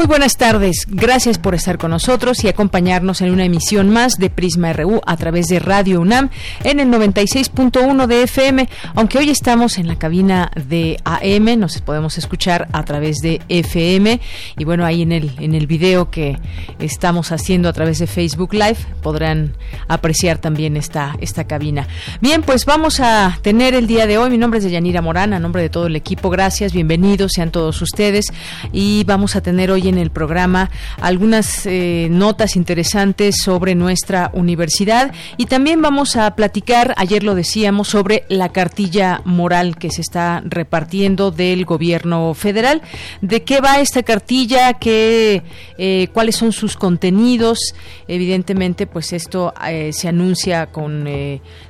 Muy buenas tardes. Gracias por estar con nosotros y acompañarnos en una emisión más de Prisma RU a través de Radio UNAM en el 96.1 de FM. Aunque hoy estamos en la cabina de AM, nos podemos escuchar a través de FM y bueno, ahí en el en el video que estamos haciendo a través de Facebook Live podrán apreciar también esta esta cabina. Bien, pues vamos a tener el día de hoy. Mi nombre es Yanira Morán, a nombre de todo el equipo. Gracias, bienvenidos sean todos ustedes y vamos a tener hoy en el programa algunas eh, notas interesantes sobre nuestra universidad y también vamos a platicar, ayer lo decíamos, sobre la cartilla moral que se está repartiendo del gobierno federal. ¿De qué va esta cartilla? ¿Qué, eh, ¿Cuáles son sus contenidos? Evidentemente, pues esto eh, se anuncia con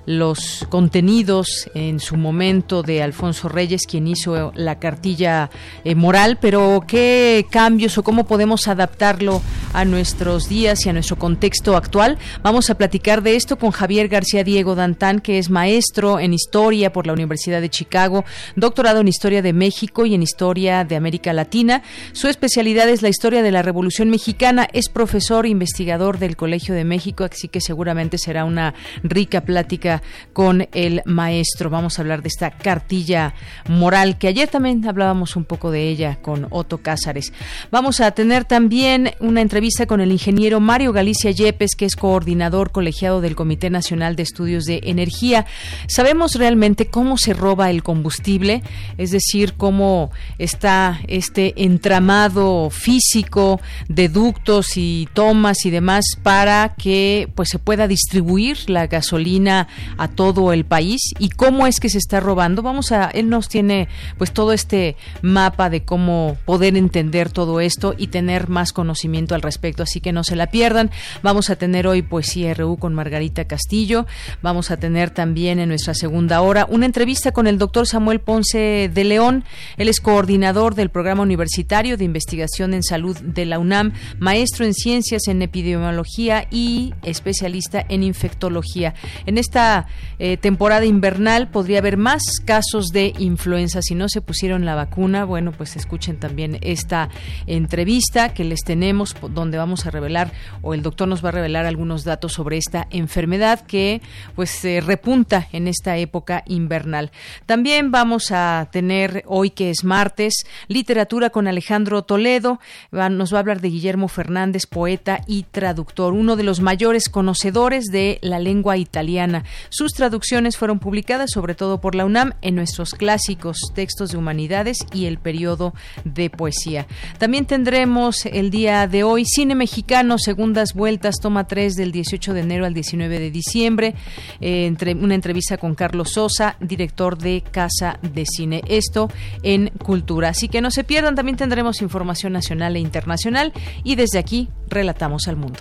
los contenidos en su momento de Alfonso Reyes, quien hizo la cartilla moral, pero ¿qué cambios o cómo podemos adaptarlo a nuestros días y a nuestro contexto actual. Vamos a platicar de esto con Javier García Diego Dantán, que es maestro en historia por la Universidad de Chicago, doctorado en historia de México y en historia de América Latina. Su especialidad es la historia de la Revolución Mexicana. Es profesor e investigador del Colegio de México, así que seguramente será una rica plática con el maestro. Vamos a hablar de esta cartilla moral que ayer también hablábamos un poco de ella con Otto Cázares. Vamos a tener también una entrevista con el ingeniero Mario Galicia Yepes, que es coordinador colegiado del Comité Nacional de Estudios de Energía. ¿Sabemos realmente cómo se roba el combustible? Es decir, cómo está este entramado físico de ductos y tomas y demás para que pues se pueda distribuir la gasolina a todo el país y cómo es que se está robando. Vamos a él nos tiene pues todo este mapa de cómo poder entender todo esto y tener más conocimiento al respecto, así que no se la pierdan. Vamos a tener hoy Poesía RU con Margarita Castillo. Vamos a tener también en nuestra segunda hora una entrevista con el doctor Samuel Ponce de León. Él es coordinador del Programa Universitario de Investigación en Salud de la UNAM, maestro en Ciencias en Epidemiología y especialista en Infectología. En esta eh, temporada invernal podría haber más casos de influenza. Si no se pusieron la vacuna, bueno, pues escuchen también esta entrevista entrevista que les tenemos donde vamos a revelar o el doctor nos va a revelar algunos datos sobre esta enfermedad que pues se repunta en esta época invernal. También vamos a tener hoy que es martes literatura con Alejandro Toledo, nos va a hablar de Guillermo Fernández, poeta y traductor, uno de los mayores conocedores de la lengua italiana. Sus traducciones fueron publicadas sobre todo por la UNAM en nuestros clásicos textos de humanidades y el periodo de poesía. También tendremos el día de hoy Cine Mexicano, segundas vueltas, toma 3 del 18 de enero al 19 de diciembre, eh, entre, una entrevista con Carlos Sosa, director de Casa de Cine. Esto en Cultura. Así que no se pierdan, también tendremos información nacional e internacional y desde aquí relatamos al mundo.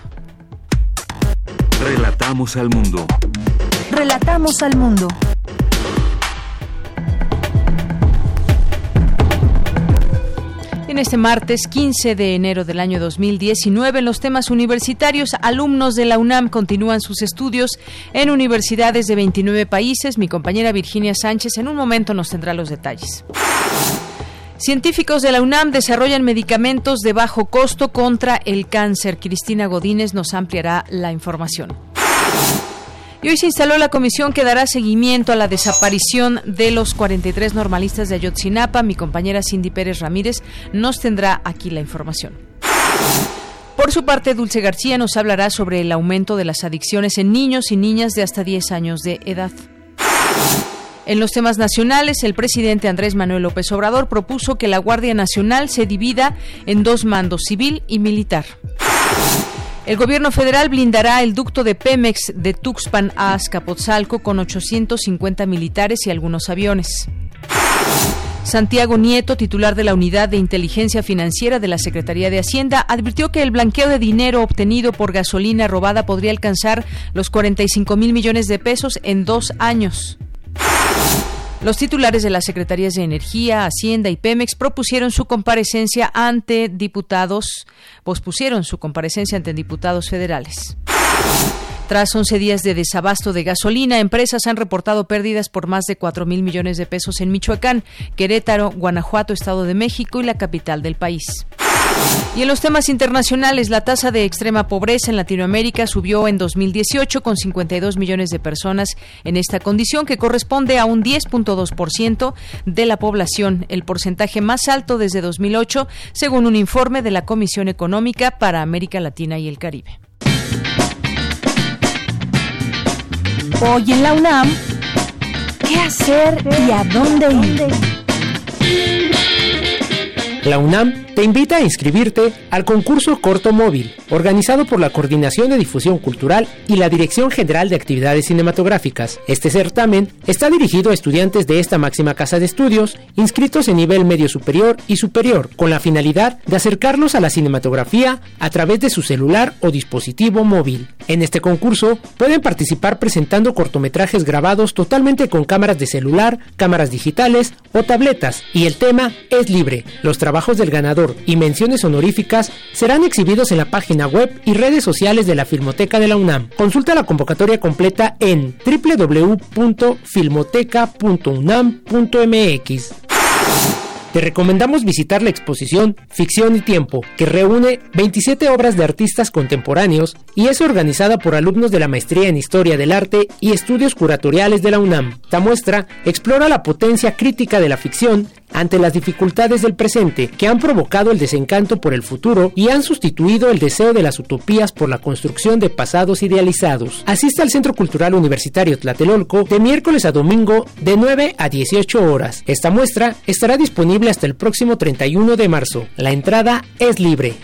Relatamos al mundo. Relatamos al mundo. Este martes 15 de enero del año 2019, en los temas universitarios, alumnos de la UNAM continúan sus estudios en universidades de 29 países. Mi compañera Virginia Sánchez en un momento nos tendrá los detalles. Científicos de la UNAM desarrollan medicamentos de bajo costo contra el cáncer. Cristina Godínez nos ampliará la información. Y hoy se instaló la comisión que dará seguimiento a la desaparición de los 43 normalistas de Ayotzinapa. Mi compañera Cindy Pérez Ramírez nos tendrá aquí la información. Por su parte, Dulce García nos hablará sobre el aumento de las adicciones en niños y niñas de hasta 10 años de edad. En los temas nacionales, el presidente Andrés Manuel López Obrador propuso que la Guardia Nacional se divida en dos mandos, civil y militar. El gobierno federal blindará el ducto de Pemex de Tuxpan a Azcapotzalco con 850 militares y algunos aviones. Santiago Nieto, titular de la Unidad de Inteligencia Financiera de la Secretaría de Hacienda, advirtió que el blanqueo de dinero obtenido por gasolina robada podría alcanzar los 45 mil millones de pesos en dos años. Los titulares de las Secretarías de Energía, Hacienda y Pemex propusieron su comparecencia ante diputados, pospusieron su comparecencia ante diputados federales. Tras 11 días de desabasto de gasolina, empresas han reportado pérdidas por más de 4 mil millones de pesos en Michoacán, Querétaro, Guanajuato, Estado de México y la capital del país. Y en los temas internacionales, la tasa de extrema pobreza en Latinoamérica subió en 2018 con 52 millones de personas en esta condición, que corresponde a un 10.2% de la población, el porcentaje más alto desde 2008, según un informe de la Comisión Económica para América Latina y el Caribe. Hoy en la UNAM, ¿qué hacer y a dónde ir? La UNAM te invita a inscribirte al concurso Corto Móvil, organizado por la Coordinación de Difusión Cultural y la Dirección General de Actividades Cinematográficas. Este certamen está dirigido a estudiantes de esta máxima casa de estudios, inscritos en nivel medio superior y superior, con la finalidad de acercarlos a la cinematografía a través de su celular o dispositivo móvil. En este concurso pueden participar presentando cortometrajes grabados totalmente con cámaras de celular, cámaras digitales o tabletas, y el tema es libre. Los trabajos del ganador y menciones honoríficas serán exhibidos en la página web y redes sociales de la Filmoteca de la UNAM. Consulta la convocatoria completa en www.filmoteca.unam.mx. Te recomendamos visitar la exposición Ficción y Tiempo, que reúne 27 obras de artistas contemporáneos y es organizada por alumnos de la Maestría en Historia del Arte y Estudios Curatoriales de la UNAM. Esta muestra explora la potencia crítica de la ficción ante las dificultades del presente que han provocado el desencanto por el futuro y han sustituido el deseo de las utopías por la construcción de pasados idealizados. Asiste al Centro Cultural Universitario Tlatelolco de miércoles a domingo de 9 a 18 horas. Esta muestra estará disponible hasta el próximo 31 de marzo. La entrada es libre.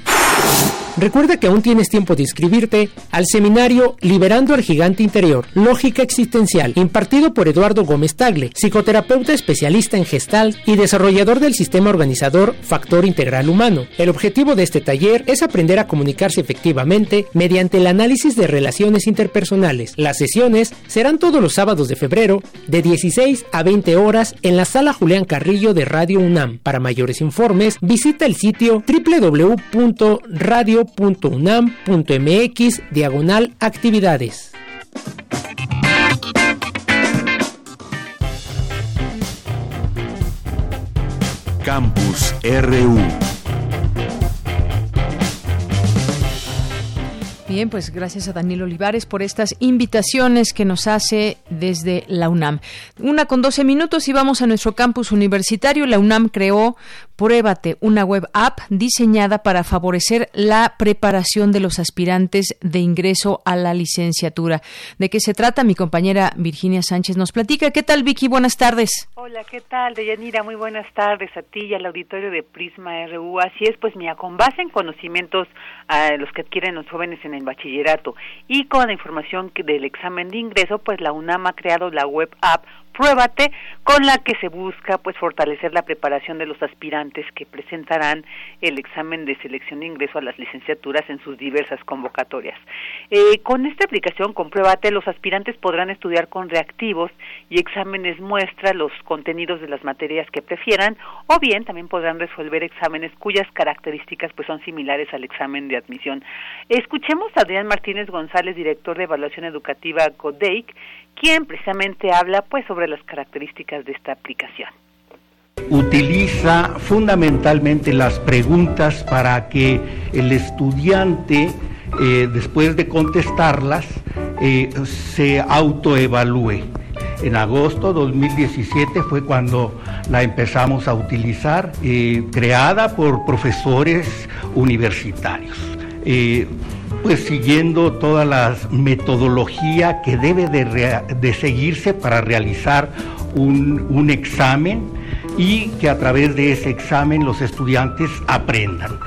Recuerda que aún tienes tiempo de inscribirte al seminario Liberando al Gigante Interior, Lógica Existencial, impartido por Eduardo Gómez Tagle, psicoterapeuta especialista en gestal y desarrollador del sistema organizador Factor Integral Humano. El objetivo de este taller es aprender a comunicarse efectivamente mediante el análisis de relaciones interpersonales. Las sesiones serán todos los sábados de febrero de 16 a 20 horas en la sala Julián Carrillo de Radio UNAM. Para mayores informes, visita el sitio www.radio unam.mx diagonal actividades. Campus RU. Bien, pues gracias a Daniel Olivares por estas invitaciones que nos hace desde la UNAM. Una con 12 minutos y vamos a nuestro campus universitario. La UNAM creó Pruébate, una web app diseñada para favorecer la preparación de los aspirantes de ingreso a la licenciatura. ¿De qué se trata? Mi compañera Virginia Sánchez nos platica. ¿Qué tal, Vicky? Buenas tardes. Hola, ¿qué tal, Deyanira? Muy buenas tardes a ti y al auditorio de Prisma RU. Así es, pues mira, con base en conocimientos a los que adquieren los jóvenes en el bachillerato. Y con la información del examen de ingreso, pues la UNAM ha creado la web app Pruébate, con la que se busca pues fortalecer la preparación de los aspirantes que presentarán el examen de selección de ingreso a las licenciaturas en sus diversas convocatorias. Eh, con esta aplicación, Compruébate, los aspirantes podrán estudiar con reactivos y exámenes muestra los contenidos de las materias que prefieran, o bien también podrán resolver exámenes cuyas características pues son similares al examen de admisión. Escuchemos a Adrián Martínez González, director de evaluación educativa CODEIC, quien precisamente habla pues sobre las características de esta aplicación. Utiliza fundamentalmente las preguntas para que el estudiante, eh, después de contestarlas, eh, se autoevalúe. En agosto 2017 fue cuando la empezamos a utilizar, eh, creada por profesores universitarios pues siguiendo toda la metodología que debe de, seguirse para realizar un, examen y que a través de ese examen los estudiantes aprendan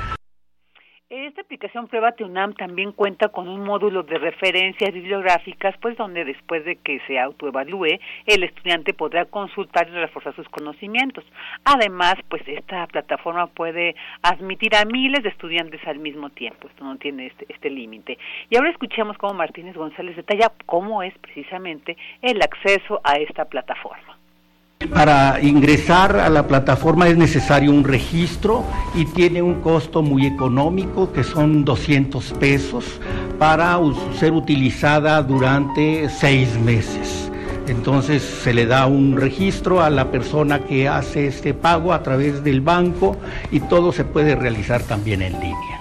aplicación Pruébate UNAM también cuenta con un módulo de referencias bibliográficas, pues donde después de que se autoevalúe, el estudiante podrá consultar y reforzar sus conocimientos. Además, pues esta plataforma puede admitir a miles de estudiantes al mismo tiempo. Esto no tiene este, este límite. Y ahora escuchemos cómo Martínez González detalla cómo es precisamente el acceso a esta plataforma. Para ingresar a la plataforma es necesario un registro y tiene un costo muy económico que son 200 pesos para ser utilizada durante seis meses. Entonces se le da un registro a la persona que hace este pago a través del banco y todo se puede realizar también en línea.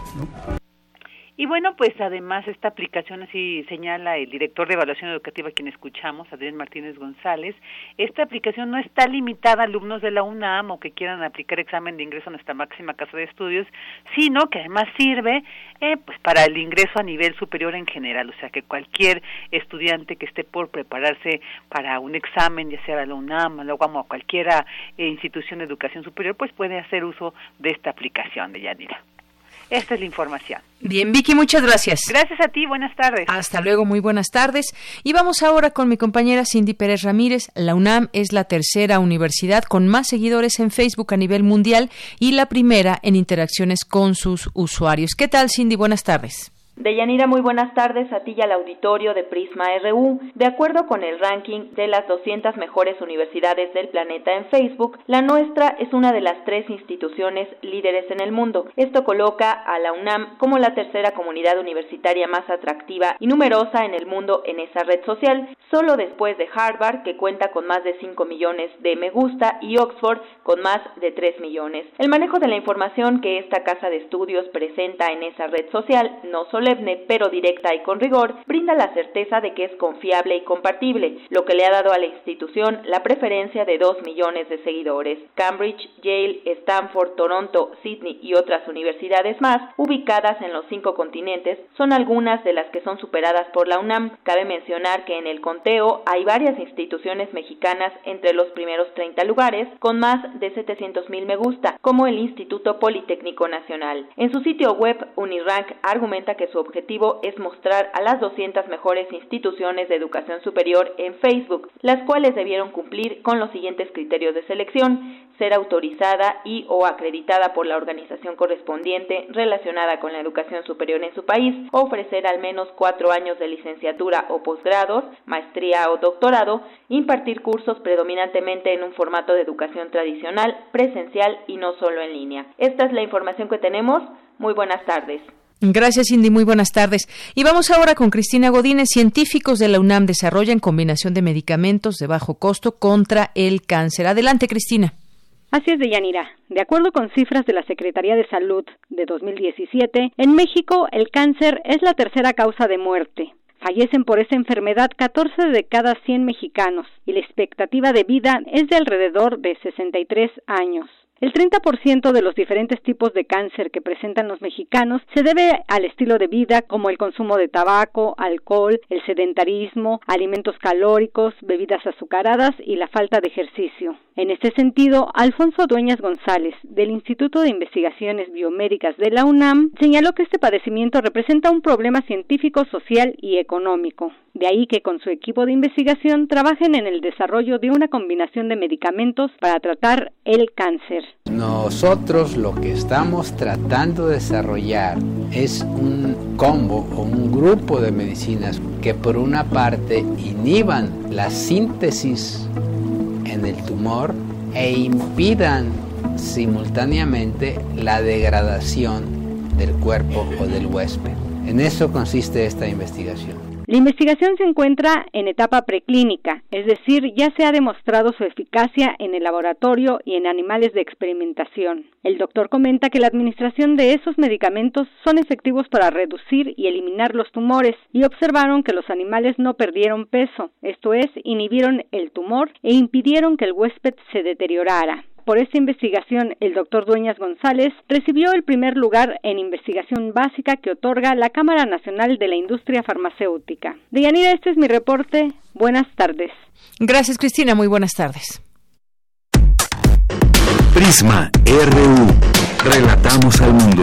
Y bueno, pues además esta aplicación, así señala el director de evaluación educativa quien escuchamos, Adrián Martínez González, esta aplicación no está limitada a alumnos de la UNAM o que quieran aplicar examen de ingreso a nuestra máxima casa de estudios, sino que además sirve eh, pues para el ingreso a nivel superior en general, o sea que cualquier estudiante que esté por prepararse para un examen, ya sea a la UNAM, a la UAM o a cualquier eh, institución de educación superior, pues puede hacer uso de esta aplicación de Yanira. Esta es la información. Bien, Vicky, muchas gracias. Gracias a ti, buenas tardes. Hasta luego, muy buenas tardes. Y vamos ahora con mi compañera Cindy Pérez Ramírez. La UNAM es la tercera universidad con más seguidores en Facebook a nivel mundial y la primera en interacciones con sus usuarios. ¿Qué tal, Cindy? Buenas tardes. Deyanira, muy buenas tardes a ti y al auditorio de Prisma RU. De acuerdo con el ranking de las 200 mejores universidades del planeta en Facebook, la nuestra es una de las tres instituciones líderes en el mundo. Esto coloca a la UNAM como la tercera comunidad universitaria más atractiva y numerosa en el mundo en esa red social, solo después de Harvard, que cuenta con más de 5 millones de me gusta, y Oxford, con más de 3 millones. El manejo de la información que esta casa de estudios presenta en esa red social no solo pero directa y con rigor, brinda la certeza de que es confiable y compartible, lo que le ha dado a la institución la preferencia de dos millones de seguidores. Cambridge, Yale, Stanford, Toronto, Sydney y otras universidades más, ubicadas en los cinco continentes, son algunas de las que son superadas por la UNAM. Cabe mencionar que en el conteo hay varias instituciones mexicanas entre los primeros 30 lugares, con más de 700 mil me gusta, como el Instituto Politécnico Nacional. En su sitio web, Unirank argumenta que su objetivo es mostrar a las 200 mejores instituciones de educación superior en Facebook, las cuales debieron cumplir con los siguientes criterios de selección, ser autorizada y o acreditada por la organización correspondiente relacionada con la educación superior en su país, ofrecer al menos cuatro años de licenciatura o posgrados, maestría o doctorado, impartir cursos predominantemente en un formato de educación tradicional, presencial y no solo en línea. Esta es la información que tenemos. Muy buenas tardes. Gracias, Cindy. Muy buenas tardes. Y vamos ahora con Cristina Godínez. Científicos de la UNAM desarrollan combinación de medicamentos de bajo costo contra el cáncer. Adelante, Cristina. Así es, Deyanira. De acuerdo con cifras de la Secretaría de Salud de 2017, en México el cáncer es la tercera causa de muerte. Fallecen por esta enfermedad 14 de cada 100 mexicanos y la expectativa de vida es de alrededor de 63 años. El 30% de los diferentes tipos de cáncer que presentan los mexicanos se debe al estilo de vida como el consumo de tabaco, alcohol, el sedentarismo, alimentos calóricos, bebidas azucaradas y la falta de ejercicio. En este sentido, Alfonso Dueñas González, del Instituto de Investigaciones Biomédicas de la UNAM, señaló que este padecimiento representa un problema científico, social y económico. De ahí que con su equipo de investigación trabajen en el desarrollo de una combinación de medicamentos para tratar el cáncer. Nosotros lo que estamos tratando de desarrollar es un combo o un grupo de medicinas que por una parte inhiban la síntesis en el tumor e impidan simultáneamente la degradación del cuerpo o del huésped. En eso consiste esta investigación. La investigación se encuentra en etapa preclínica, es decir, ya se ha demostrado su eficacia en el laboratorio y en animales de experimentación. El doctor comenta que la administración de esos medicamentos son efectivos para reducir y eliminar los tumores y observaron que los animales no perdieron peso, esto es, inhibieron el tumor e impidieron que el huésped se deteriorara. Por esta investigación, el doctor Dueñas González recibió el primer lugar en investigación básica que otorga la Cámara Nacional de la Industria Farmacéutica. Deyanira, este es mi reporte. Buenas tardes. Gracias, Cristina. Muy buenas tardes. Prisma RU. Relatamos al mundo.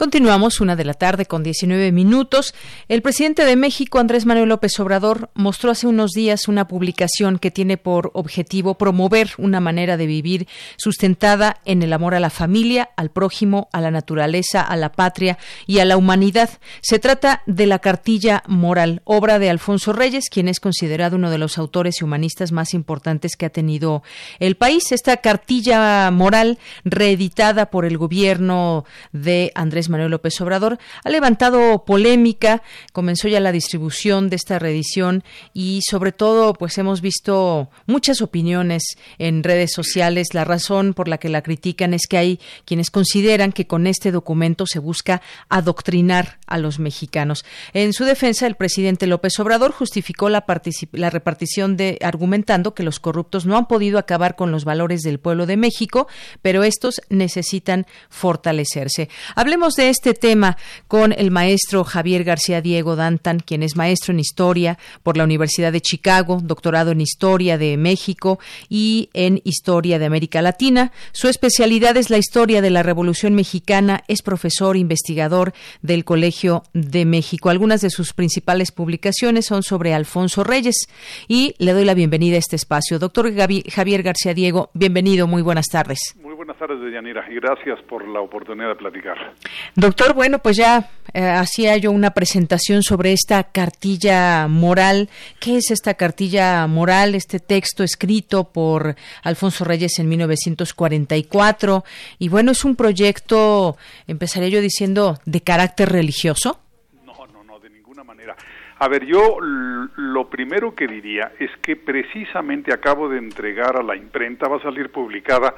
Continuamos una de la tarde con 19 minutos. El presidente de México, Andrés Manuel López Obrador, mostró hace unos días una publicación que tiene por objetivo promover una manera de vivir sustentada en el amor a la familia, al prójimo, a la naturaleza, a la patria y a la humanidad. Se trata de la cartilla moral, obra de Alfonso Reyes, quien es considerado uno de los autores y humanistas más importantes que ha tenido el país. Esta cartilla moral, reeditada por el gobierno de Andrés Manuel López Obrador, ha levantado polémica, comenzó ya la distribución de esta reedición y sobre todo pues hemos visto muchas opiniones en redes sociales. La razón por la que la critican es que hay quienes consideran que con este documento se busca adoctrinar a los mexicanos. En su defensa, el presidente López Obrador justificó la, la repartición de argumentando que los corruptos no han podido acabar con los valores del pueblo de México, pero estos necesitan fortalecerse. Hablemos de este tema con el maestro Javier García Diego Dantan, quien es maestro en historia por la Universidad de Chicago, doctorado en historia de México y en historia de América Latina. Su especialidad es la historia de la Revolución Mexicana, es profesor investigador del Colegio de México. Algunas de sus principales publicaciones son sobre Alfonso Reyes y le doy la bienvenida a este espacio. Doctor Javier García Diego, bienvenido, muy buenas tardes. Muy buenas tardes, Deyanira, y gracias por la oportunidad de platicar. Doctor, bueno, pues ya eh, hacía yo una presentación sobre esta cartilla moral. ¿Qué es esta cartilla moral? Este texto escrito por Alfonso Reyes en 1944. Y bueno, es un proyecto, empezaría yo diciendo, de carácter religioso. No, no, no, de ninguna manera. A ver, yo lo primero que diría es que precisamente acabo de entregar a la imprenta, va a salir publicada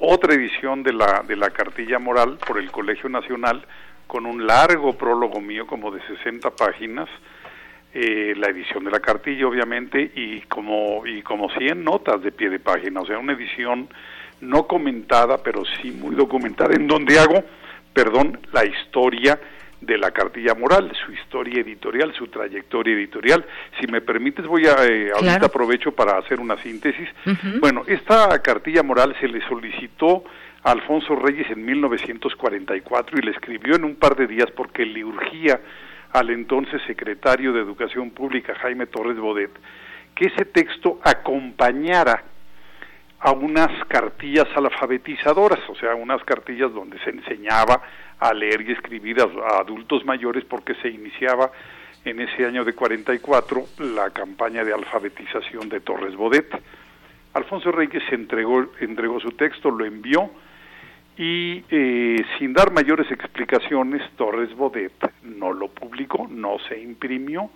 otra edición de la, de la cartilla moral por el Colegio Nacional con un largo prólogo mío como de 60 páginas, eh, la edición de la cartilla obviamente y como, y como 100 notas de pie de página, o sea, una edición no comentada pero sí muy documentada en donde hago, perdón, la historia de la cartilla moral, su historia editorial, su trayectoria editorial. Si me permites, voy a, eh, ahorita aprovecho para hacer una síntesis. Bueno, esta cartilla moral se le solicitó a Alfonso Reyes en 1944 y le escribió en un par de días porque le urgía al entonces secretario de Educación Pública, Jaime Torres Bodet, que ese texto acompañara a unas cartillas alfabetizadoras, o sea, unas cartillas donde se enseñaba a leer y escribir a, adultos mayores porque se iniciaba en ese año de 44 la campaña de alfabetización de Torres Bodet. Alfonso Reyes entregó, entregó su texto, lo envió y eh, sin dar mayores explicaciones, Torres Bodet no lo publicó, no se imprimió.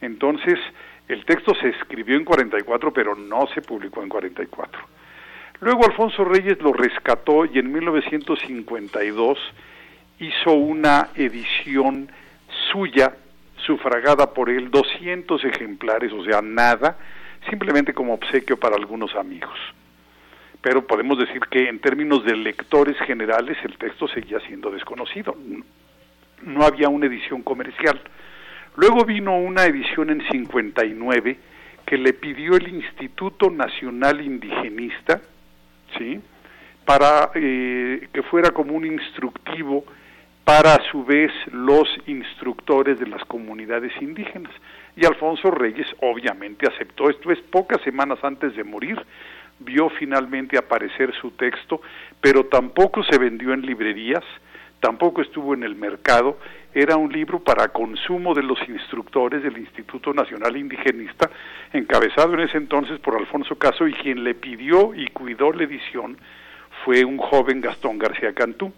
Entonces, el texto se escribió en 44, pero no se publicó en 44. Luego Alfonso Reyes lo rescató y en 1952 hizo una edición suya, sufragada por él, 200 ejemplares, o sea, nada, simplemente como obsequio para algunos amigos. Pero podemos decir que en términos de lectores generales el texto seguía siendo desconocido. No había una edición comercial. Luego vino una edición en 59 que le pidió el Instituto Nacional Indigenista, ¿sí? para eh, que fuera como un instructivo para a su vez los instructores de las comunidades indígenas. Y Alfonso Reyes obviamente aceptó esto, es pocas semanas antes de morir, vio finalmente aparecer su texto, pero tampoco se vendió en librerías, tampoco estuvo en el mercado, era un libro para consumo de los instructores del Instituto Nacional Indigenista, encabezado en ese entonces por Alfonso Caso, y quien le pidió y cuidó la edición fue un joven Gastón García Cantú.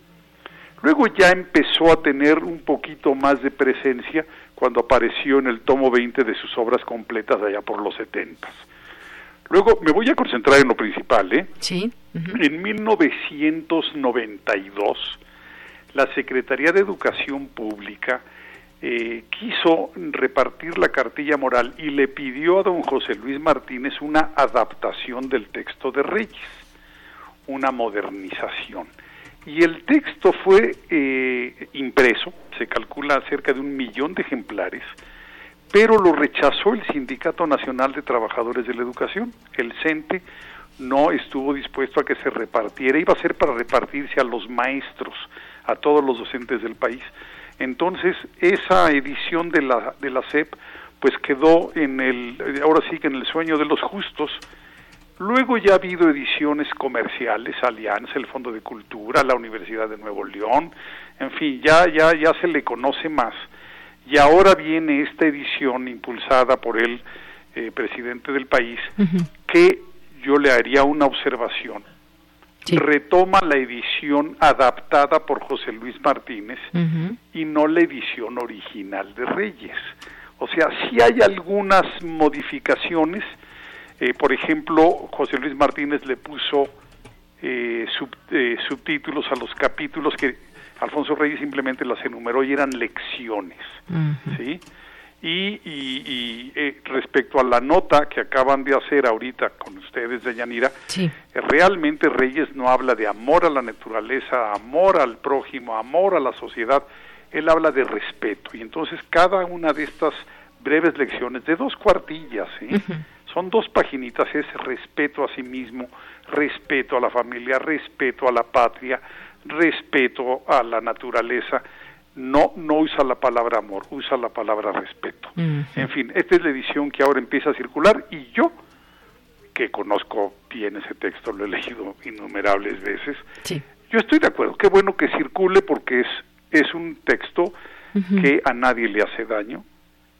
Luego ya empezó a tener un poquito más de presencia cuando apareció en el tomo 20 de sus obras completas allá por los 70. Luego me voy a concentrar en lo principal, ¿eh? Sí. En 1992, la Secretaría de Educación Pública eh, quiso repartir la cartilla moral y le pidió a don José Luis Martínez una adaptación del texto de Reyes, una modernización. Y el texto fue eh, impreso, se calcula cerca de un millón de ejemplares, pero lo rechazó el Sindicato Nacional de Trabajadores de la Educación. El CENTE no estuvo dispuesto a que se repartiera, iba a ser para repartirse a los maestros, a todos los docentes del país. Entonces, esa edición de la, de la CEP, pues quedó en el, ahora sí que en el sueño de los justos, Luego ya ha habido ediciones comerciales, Alianza, el Fondo de Cultura, la Universidad de Nuevo León, en fin, ya ya ya se le conoce más. Y ahora viene esta edición impulsada por el eh, presidente del país, que yo le haría una observación. Retoma la edición adaptada por José Luis Martínez y no la edición original de Reyes. O sea, sí hay algunas modificaciones, eh, por ejemplo, José Luis Martínez le puso eh, eh, subtítulos a los capítulos que Alfonso Reyes simplemente las enumeró y eran lecciones, ¿sí? Y, y, respecto a la nota que acaban de hacer ahorita con ustedes de Yanira, realmente Reyes no habla de amor a la naturaleza, amor al prójimo, amor a la sociedad, él habla de respeto. Y entonces cada una de estas breves lecciones de dos cuartillas, ¿sí? Son dos paginitas, es respeto a sí mismo, respeto a la familia, respeto a la patria, respeto a la naturaleza. No, no usa la palabra amor, usa la palabra respeto. En fin, esta es la edición que ahora empieza a circular y yo, que conozco bien ese texto, lo he leído innumerables veces, yo estoy de acuerdo. Qué bueno que circule porque es, es un texto que a nadie le hace daño,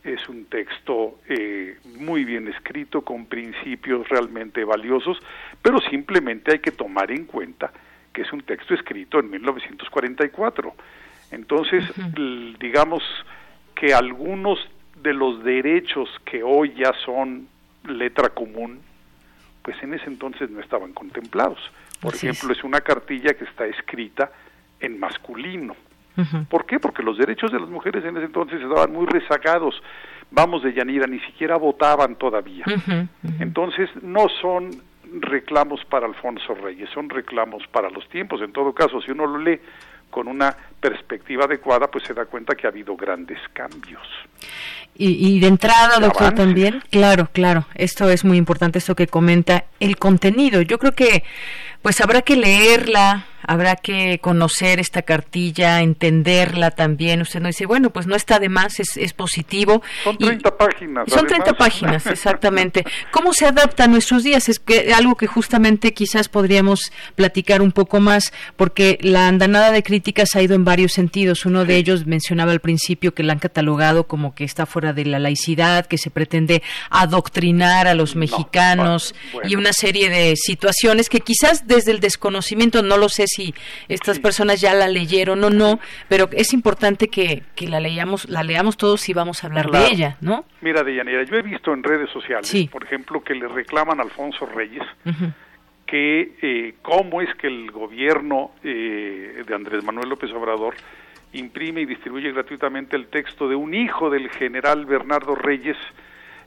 es un texto eh, muy bien escrito, con principios realmente valiosos, pero simplemente hay que tomar en cuenta que es un texto escrito en 1944. Entonces, digamos que algunos de los derechos que hoy ya son letra común, pues en ese entonces no estaban contemplados. Por ejemplo, es una cartilla que está escrita en masculino ¿Por qué? Porque los derechos de las mujeres en ese entonces estaban muy rezagados. Vamos de Yanira, ni siquiera votaban todavía. Entonces no son reclamos para Alfonso Reyes, son reclamos para los tiempos. En todo caso, si uno lo lee con una perspectiva adecuada, pues se da cuenta que ha habido grandes cambios. Y, de entrada, doctor, también, claro, claro, esto es muy importante, esto que comenta, el contenido. Yo creo que pues habrá que leerla, habrá que conocer esta cartilla, entenderla también. Usted no dice, bueno, pues no está de más, es, es positivo. Son 30 páginas. Son 30 páginas, exactamente. ¿Cómo se adapta a nuestros días? Es que algo que justamente quizás podríamos platicar un poco más, porque la andanada de críticas ha ido en varios sentidos. Uno de ellos mencionaba al principio que la han catalogado como que está fuera de la laicidad, que se pretende adoctrinar a los mexicanos y una serie de situaciones que quizás desde el desconocimiento, no lo sé si estas personas ya la leyeron o no, pero es importante que, que la leamos, la leamos todos y vamos a hablar de ella, ¿no? Mira, Deyanira, yo he visto en redes sociales, por ejemplo, que le reclaman a Alfonso Reyes que eh, cómo es que el gobierno eh, de Andrés Manuel López Obrador imprime y distribuye gratuitamente el texto de un hijo del general Bernardo Reyes,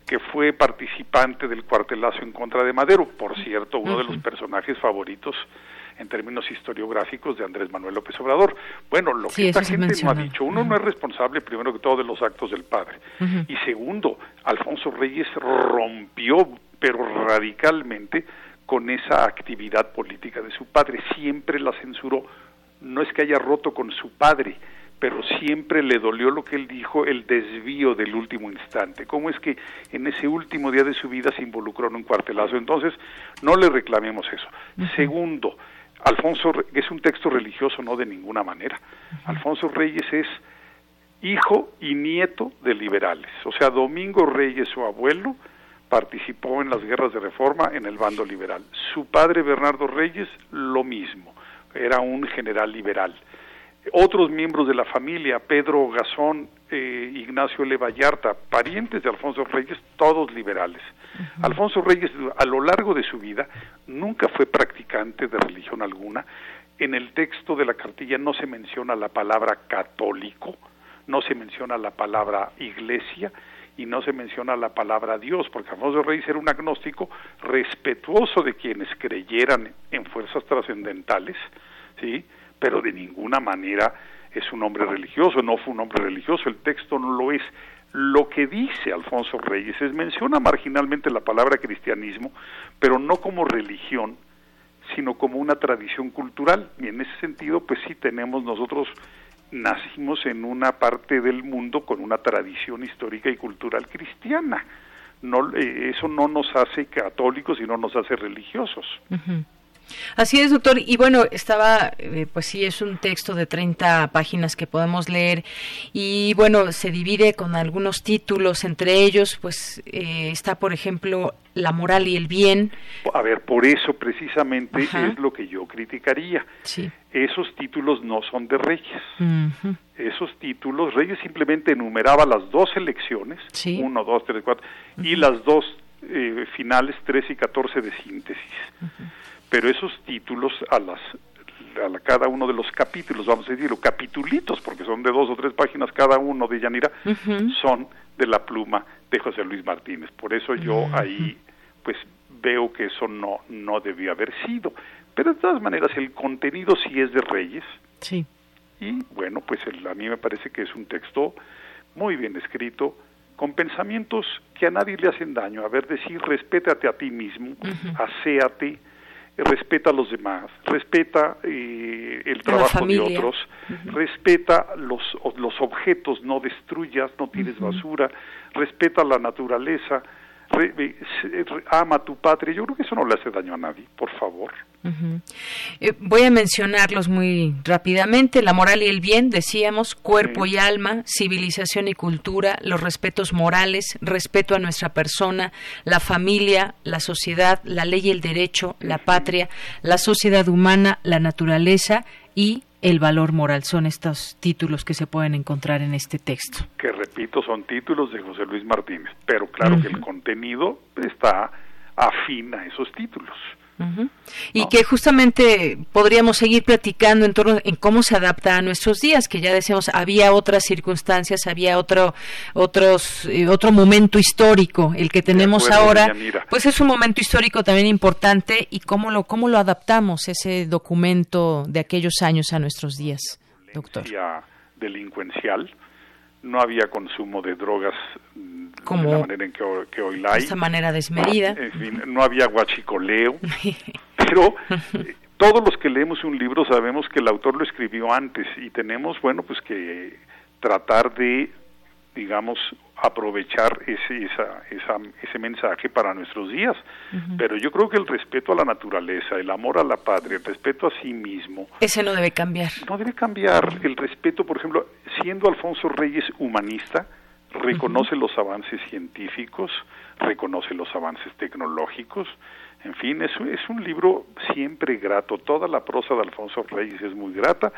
que fue participante del cuartelazo en contra de Madero, por cierto, uno de los personajes favoritos en términos historiográficos de Andrés Manuel López Obrador. Bueno, lo que esta gente no ha dicho, uno no es responsable primero que todo de los actos del padre. Y segundo, Alfonso Reyes rompió pero radicalmente con esa actividad política de su padre, siempre la censuró, no es que haya roto con su padre, pero siempre le dolió lo que él dijo, el desvío del último instante. ¿Cómo es que en ese último día de su vida se involucró en un cuartelazo? Entonces, no le reclamemos eso. Segundo, Alfonso es un texto religioso, no de ninguna manera. Alfonso Reyes es hijo y nieto de liberales. O sea, Domingo Reyes, su abuelo, participó en las guerras de reforma en el bando liberal. Su padre, Bernardo Reyes, lo mismo. Era un general liberal otros miembros de la familia, Pedro Gazón, eh, Ignacio L. Vallarta, parientes de Alfonso Reyes, todos liberales. Alfonso Reyes, a lo largo de su vida, nunca fue practicante de religión alguna. En el texto de la cartilla no se menciona la palabra católico, no se menciona la palabra iglesia y no se menciona la palabra Dios, porque Alfonso Reyes era un agnóstico respetuoso de quienes creyeran en fuerzas trascendentales, ¿sí? Pero de ninguna manera es un hombre religioso, no fue un hombre religioso, el texto no lo es. Lo que dice Alfonso Reyes es menciona marginalmente la palabra cristianismo, pero no como religión, sino como una tradición cultural. Y en ese sentido, pues sí tenemos nosotros nacimos en una parte del mundo con una tradición histórica y cultural cristiana. No, eh, eso no nos hace católicos y no nos hace religiosos. Así es, doctor. Y bueno, estaba, eh, pues sí, es un texto de 30 páginas que podemos leer y bueno, se divide con algunos títulos, entre ellos, pues eh, está, por ejemplo, La moral y el bien. A ver, por eso precisamente es lo que yo criticaría. Sí. Esos títulos no son de Reyes. Esos títulos, Reyes simplemente enumeraba las dos elecciones, sí. uno, dos, tres, cuatro, y las dos eh, finales, tres y catorce de síntesis pero esos títulos a las a cada uno de los capítulos, vamos a decirlo, capitulitos, porque son de dos o tres páginas cada uno de Yanira, son de la pluma de José Luis Martínez. Por eso yo ahí, pues veo que eso no, no debió haber sido. Pero de todas maneras, el contenido sí es de Reyes. Sí. Y bueno, pues a mí me parece que es un texto muy bien escrito, con pensamientos que a nadie le hacen daño. A ver, decir, respétate a ti mismo, aséate, respeta a los demás, respeta eh, el trabajo de otros, respeta los, los objetos, no destruyas, no tires basura, respeta la naturaleza, ama a tu patria. Yo creo que eso no le hace daño a nadie, por favor. Eh, voy a mencionarlos muy rápidamente. La moral y el bien, decíamos, cuerpo y alma, civilización y cultura, los respetos morales, respeto a nuestra persona, la familia, la sociedad, la ley y el derecho, la patria, la sociedad humana, la naturaleza y el valor moral. Son estos títulos que se pueden encontrar en este texto. Que repito, son títulos de José Luis Martínez, pero claro que el contenido está afín a esos títulos. Y que justamente podríamos seguir platicando en torno en cómo se adapta a nuestros días, que ya decíamos había otras circunstancias, había otro otros eh, otro momento histórico, el que tenemos ahora, pues es un momento histórico también importante y cómo lo cómo lo adaptamos ese documento de aquellos años a nuestros días, doctor. delincuencial, no había consumo de drogas como de la manera en que, hoy la hay. esta manera desmedida. En fin, no había guachicoleo, pero eh, todos los que leemos un libro sabemos que el autor lo escribió antes y tenemos, bueno, pues que tratar de, digamos, aprovechar ese, esa, esa, ese mensaje para nuestros días. Pero yo creo que el respeto a la naturaleza, el amor a la patria, el respeto a sí mismo. Ese no debe cambiar. No debe cambiar. El respeto, por ejemplo, siendo Alfonso Reyes humanista, reconoce los avances científicos, reconoce los avances tecnológicos, en fin, es, es un libro siempre grato, toda la prosa de Alfonso Reyes es muy grata,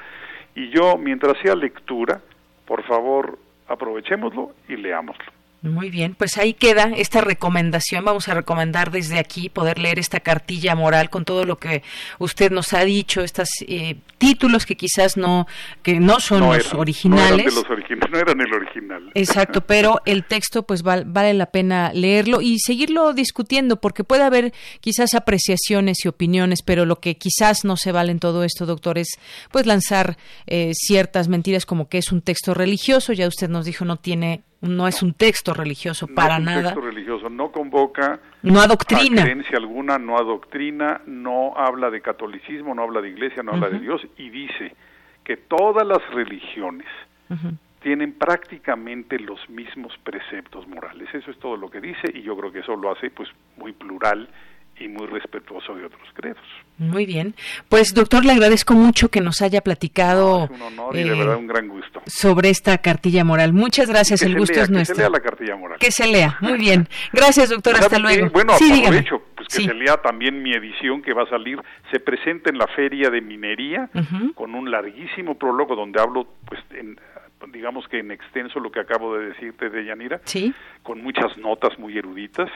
y yo, mientras sea lectura, por favor, aprovechémoslo y leámoslo. Muy bien, pues ahí queda esta recomendación. Vamos a recomendar desde aquí poder leer esta cartilla moral con todo lo que usted nos ha dicho, estos eh, títulos que quizás no que no son los originales. No eran, los no eran el original. Exacto, pero el texto pues vale la pena leerlo y seguirlo discutiendo porque puede haber quizás apreciaciones y opiniones, pero lo que quizás no se vale en todo esto, doctor, es pues lanzar eh, ciertas mentiras como que es un texto religioso. Ya usted nos dijo no tiene no es un texto religioso para no es un texto religioso, no convoca no adoctrina. a creencia alguna, no adoctrina, no habla de catolicismo, no habla de iglesia, no habla de Dios y dice que todas las religiones tienen prácticamente los mismos preceptos morales. Eso es todo lo que dice y yo creo que eso lo hace pues muy plural y muy respetuoso de otros credos. Muy bien. Pues doctor, le agradezco mucho que nos haya platicado. un honor y de verdad un gran gusto. Sobre esta cartilla moral. Muchas gracias, el gusto es nuestro. Que se lea la cartilla moral. Que se lea. Muy bien. Gracias, doctor. Hasta luego. Bueno, aprovecho, pues que se lea también mi edición que va a salir. Se presenta en la Feria de Minería con un larguísimo prólogo donde hablo pues en digamos que en extenso lo que acabo de decirte de Yanira, sí. con muchas notas muy eruditas,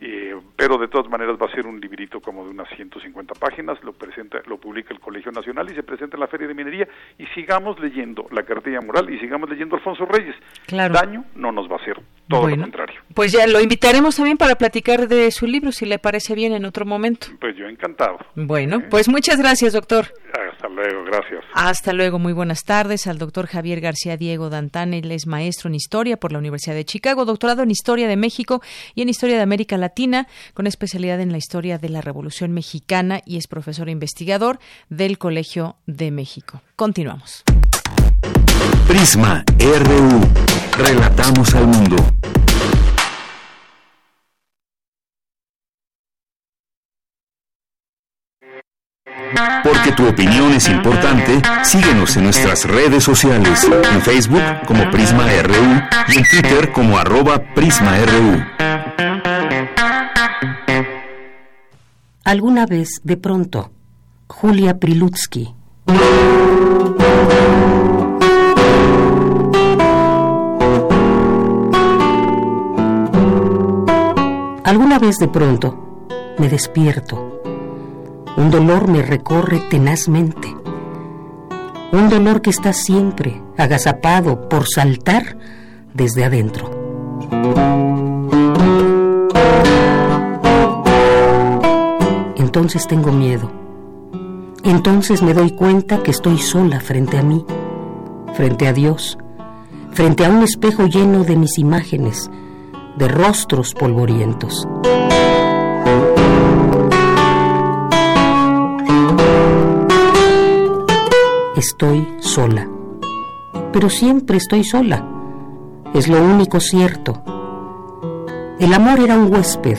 eh, pero de todas maneras va a ser un librito como de unas 150 páginas, lo presenta, lo publica el Colegio Nacional y se presenta en la Feria de Minería y sigamos leyendo la cartilla moral y sigamos leyendo Alfonso Reyes. Claro. Daño no nos va a hacer, todo lo contrario. Pues ya lo invitaremos también para platicar de su libro, si le parece bien en otro momento. Pues yo encantado. Bueno, ¿Eh? pues muchas gracias, doctor. Hasta luego, gracias. Hasta luego, muy buenas tardes al doctor Javier García Diego Dantán, él es maestro en Historia por la Universidad de Chicago, doctorado en Historia de México y en Historia de América Latina, con especialidad en la historia de la Revolución Mexicana y es profesor e investigador del Colegio de México. Continuamos. Prisma RU. Relatamos al mundo. Porque tu opinión es importante, síguenos en nuestras redes sociales, en Facebook como Prisma RU y en Twitter como arroba PrismaRU. Alguna vez, de pronto, Julia Prilutsky. Alguna vez de pronto me despierto un dolor me recorre tenazmente. Un dolor que está siempre agazapado por saltar desde adentro. Entonces tengo miedo. Entonces me doy cuenta que estoy sola frente a mí, frente a Dios, frente a un espejo lleno de mis imágenes, de rostros polvorientos. Estoy sola. Pero siempre estoy sola. Es lo único cierto. El amor era un huésped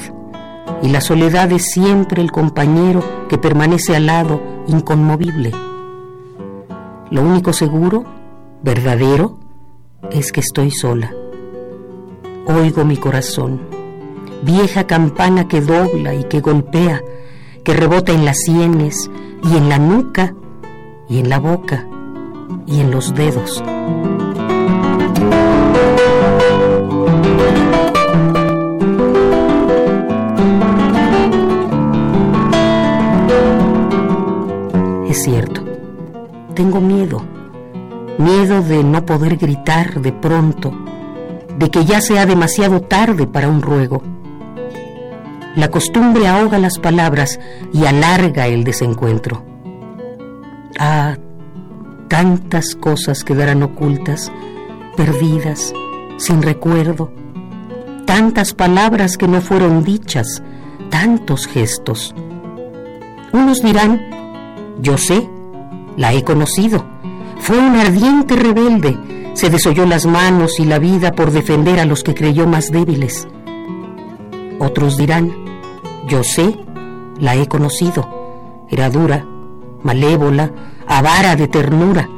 y la soledad es siempre el compañero que permanece al lado inconmovible. Lo único seguro, verdadero, es que estoy sola. Oigo mi corazón, vieja campana que dobla y que golpea, que rebota en las sienes y en la nuca y en la boca y en los dedos. Es cierto, tengo miedo, miedo de no poder gritar de pronto, de que ya sea demasiado tarde para un ruego. La costumbre ahoga las palabras y alarga el desencuentro. Ah, tantas cosas quedarán ocultas, perdidas, sin recuerdo, tantas palabras que no fueron dichas, tantos gestos. Unos dirán, yo sé, la he conocido, fue un ardiente rebelde, se desoyó las manos y la vida por defender a los que creyó más débiles. Otros dirán, yo sé, la he conocido, era dura, malévola, avara de ternura,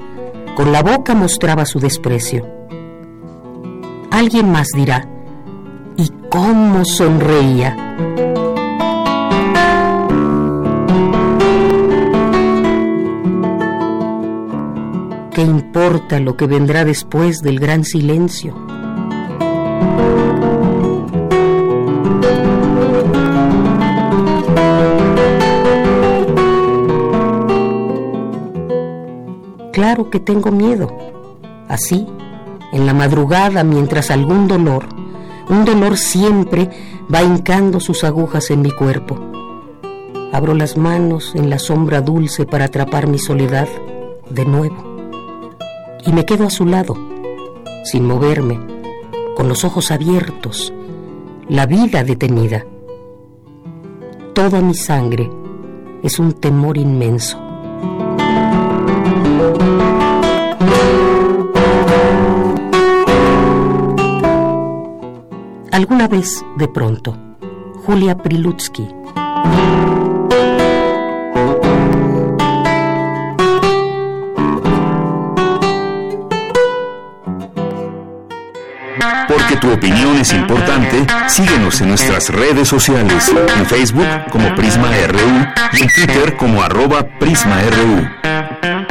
con la boca mostraba su desprecio. Alguien más dirá, ¿y cómo sonreía? ¿Qué importa lo que vendrá después del gran silencio? Claro que tengo miedo. Así, en la madrugada, mientras algún dolor, un dolor siempre va hincando sus agujas en mi cuerpo. Abro las manos en la sombra dulce para atrapar mi soledad de nuevo. Y me quedo a su lado, sin moverme, con los ojos abiertos, la vida detenida. Toda mi sangre es un temor inmenso. Alguna vez, de pronto, Julia Prilutsky. Porque tu opinión es importante, síguenos en nuestras redes sociales, en Facebook como Prisma RU y en Twitter como arroba PrismaRU.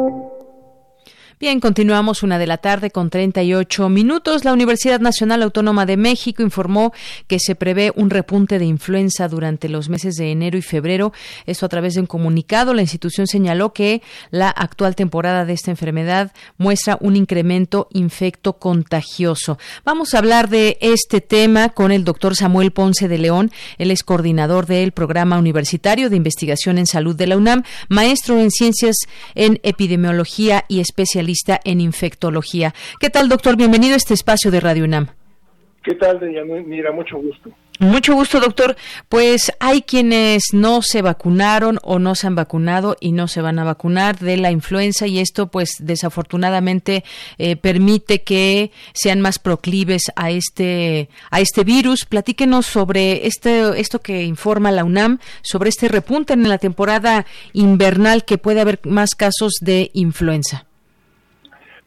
Bien, continuamos una de la tarde con 38 minutos. La Universidad Nacional Autónoma de México informó que se prevé un repunte de influenza durante los meses de enero y febrero. Esto a través de un comunicado. La institución señaló que la actual temporada de esta enfermedad muestra un incremento infecto contagioso. Vamos a hablar de este tema con el doctor Samuel Ponce de León. Él es coordinador del Programa Universitario de Investigación en Salud de la UNAM, maestro en Ciencias en Epidemiología y especialista en infectología. ¿Qué tal, doctor? Bienvenido a este espacio de Radio UNAM. ¿Qué tal, Mira, mucho gusto. Mucho gusto, doctor. Pues hay quienes no se vacunaron o no se han vacunado y no se van a vacunar de la influenza y esto, pues, desafortunadamente eh, permite que sean más proclives a este a este virus. Platíquenos sobre este esto que informa la UNAM sobre este repunte en la temporada invernal que puede haber más casos de influenza.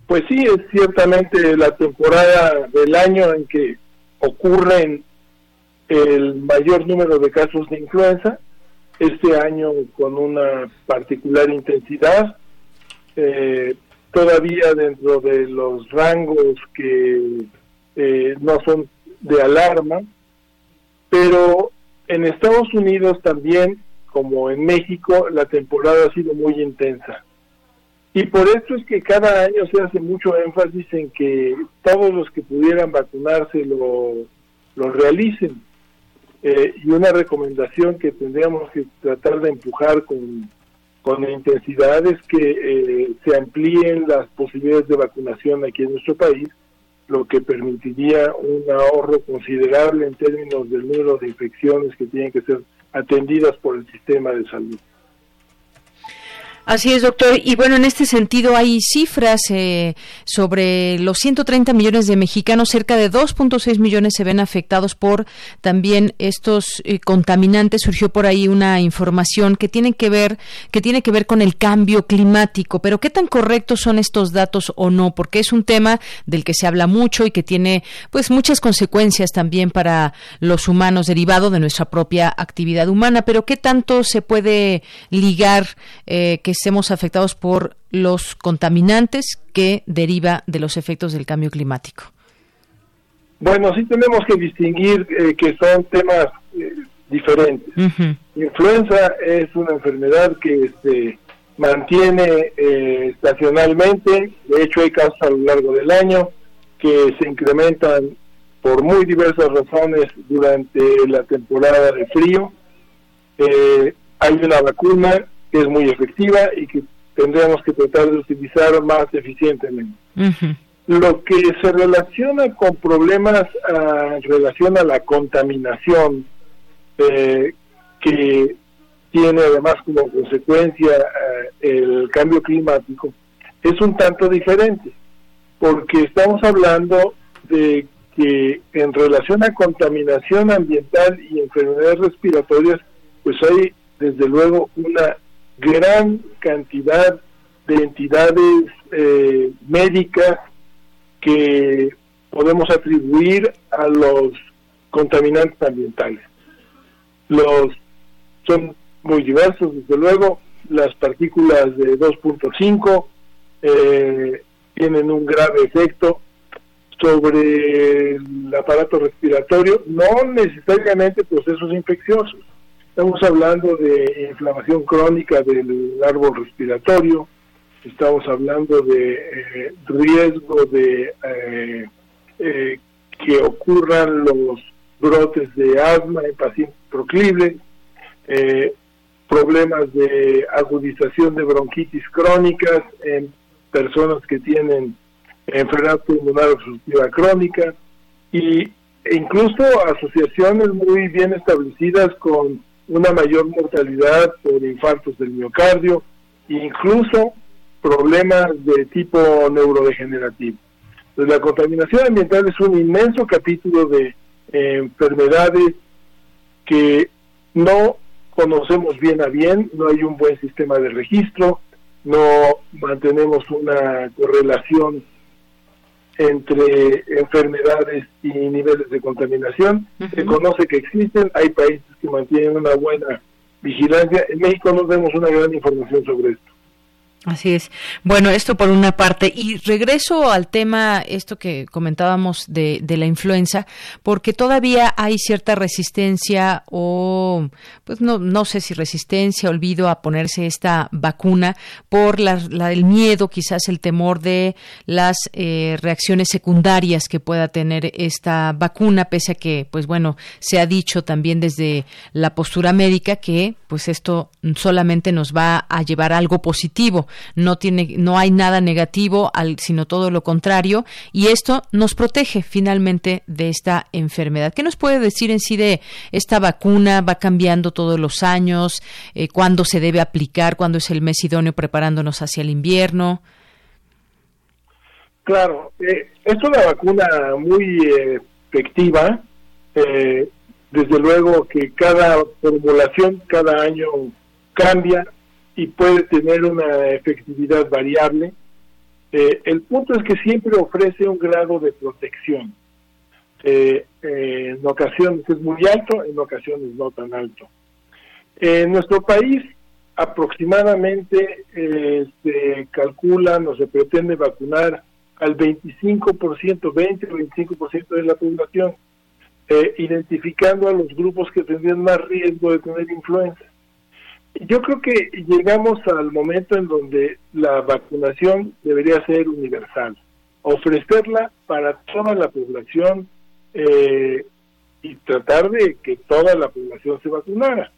Pues sí, es ciertamente la temporada del año en que ocurren el mayor número de casos de influenza, este año con una particular intensidad, eh, todavía dentro de los rangos que eh, no son de alarma, pero en Estados Unidos también, como en México, la temporada ha sido muy intensa. Y por eso es que cada año se hace mucho énfasis en que todos los que pudieran vacunarse lo, lo realicen. Eh, y una recomendación que tendríamos que tratar de empujar con, con intensidad es que eh, se amplíen las posibilidades de vacunación aquí en nuestro país, lo que permitiría un ahorro considerable en términos del número de infecciones que tienen que ser atendidas por el sistema de salud. Así es, doctor. Y bueno, en este sentido hay cifras eh, sobre los 130 millones de mexicanos, cerca de 2.6 millones se ven afectados por también estos eh, contaminantes. Surgió por ahí una información que tiene que ver que tiene que ver con el cambio climático. Pero qué tan correctos son estos datos o no, porque es un tema del que se habla mucho y que tiene pues muchas consecuencias también para los humanos derivado de nuestra propia actividad humana. Pero qué tanto se puede ligar eh, que estemos afectados por los contaminantes que deriva de los efectos del cambio climático? Bueno, sí tenemos que distinguir eh, que son temas eh, diferentes. Influenza es una enfermedad que se mantiene eh, estacionalmente, de hecho hay casos a lo largo del año que se incrementan por muy diversas razones durante la temporada de frío. hay una vacuna que es muy efectiva y que tendríamos que tratar de utilizar más eficientemente. Lo que se relaciona con problemas ah, en relación a la contaminación, eh, que tiene además como consecuencia ah, el cambio climático, es un tanto diferente, porque estamos hablando de que en relación a contaminación ambiental y enfermedades respiratorias, pues hay desde luego una gran cantidad de entidades eh, médicas que podemos atribuir a los contaminantes ambientales. Los son muy diversos, desde luego, las partículas de 2.5 eh, tienen un grave efecto sobre el aparato respiratorio, no necesariamente procesos infecciosos, Estamos hablando de inflamación crónica del árbol respiratorio, estamos hablando de eh, riesgo de eh, eh, que ocurran los brotes de asma en pacientes proclives, problemas de agudización de bronquitis crónicas en personas que tienen enfermedad pulmonar obstructiva crónica y incluso asociaciones muy bien establecidas con una mayor mortalidad por infartos del miocardio, incluso problemas de tipo neurodegenerativo. la contaminación ambiental es un inmenso capítulo de eh, enfermedades que no conocemos bien a bien, no hay un buen sistema de registro, no mantenemos una correlación entre enfermedades y niveles de contaminación. Se conoce que existen, hay países que mantienen una buena vigilancia. En México no tenemos una gran información sobre esto. Así es. Bueno, esto por una parte. Y regreso al tema, esto que comentábamos de, de, la influenza, porque todavía hay cierta resistencia o, pues no, no sé si resistencia, olvido a ponerse esta vacuna por la, el miedo, quizás el temor de las eh, reacciones secundarias que pueda tener esta vacuna, pese a que, pues bueno, se ha dicho también desde la postura médica que, pues esto solamente nos va a llevar a algo positivo no tiene, no hay nada negativo, al, sino todo lo contrario, y esto nos protege finalmente de esta enfermedad. ¿Qué nos puede decir en sí de esta vacuna? ¿Va cambiando todos los años? Eh, ¿Cuándo se debe aplicar? ¿Cuándo es el mes idóneo preparándonos hacia el invierno? Claro, eh, es una vacuna muy eh, efectiva. desde luego que cada formulación cada año cambia y puede tener una efectividad variable. Eh, el punto es que siempre ofrece un grado de protección. Eh, eh, en ocasiones es muy alto, en ocasiones no tan alto. En nuestro país aproximadamente se calcula o se pretende vacunar al 25%, 20 o 25% de la población, identificando a los grupos que tendrían más riesgo de tener influenza. Yo creo que llegamos al momento en donde la vacunación debería ser universal, ofrecerla para toda la población eh, y tratar de que toda la población se vacunara.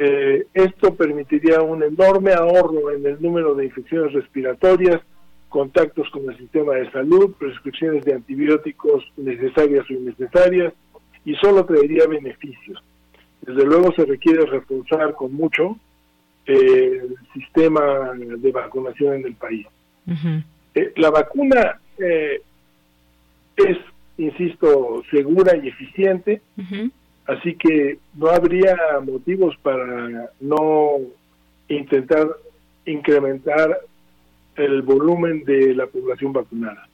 Eh, esto permitiría un enorme ahorro en el número de infecciones respiratorias, contactos con el sistema de salud, prescripciones de antibióticos necesarias o innecesarias, y solo traería beneficios. Desde luego se requiere reforzar con mucho eh, el sistema de vacunación en el país. Eh, la vacuna eh, es, insisto, segura y eficiente, así que no habría motivos para no intentar incrementar el volumen de la población vacunada.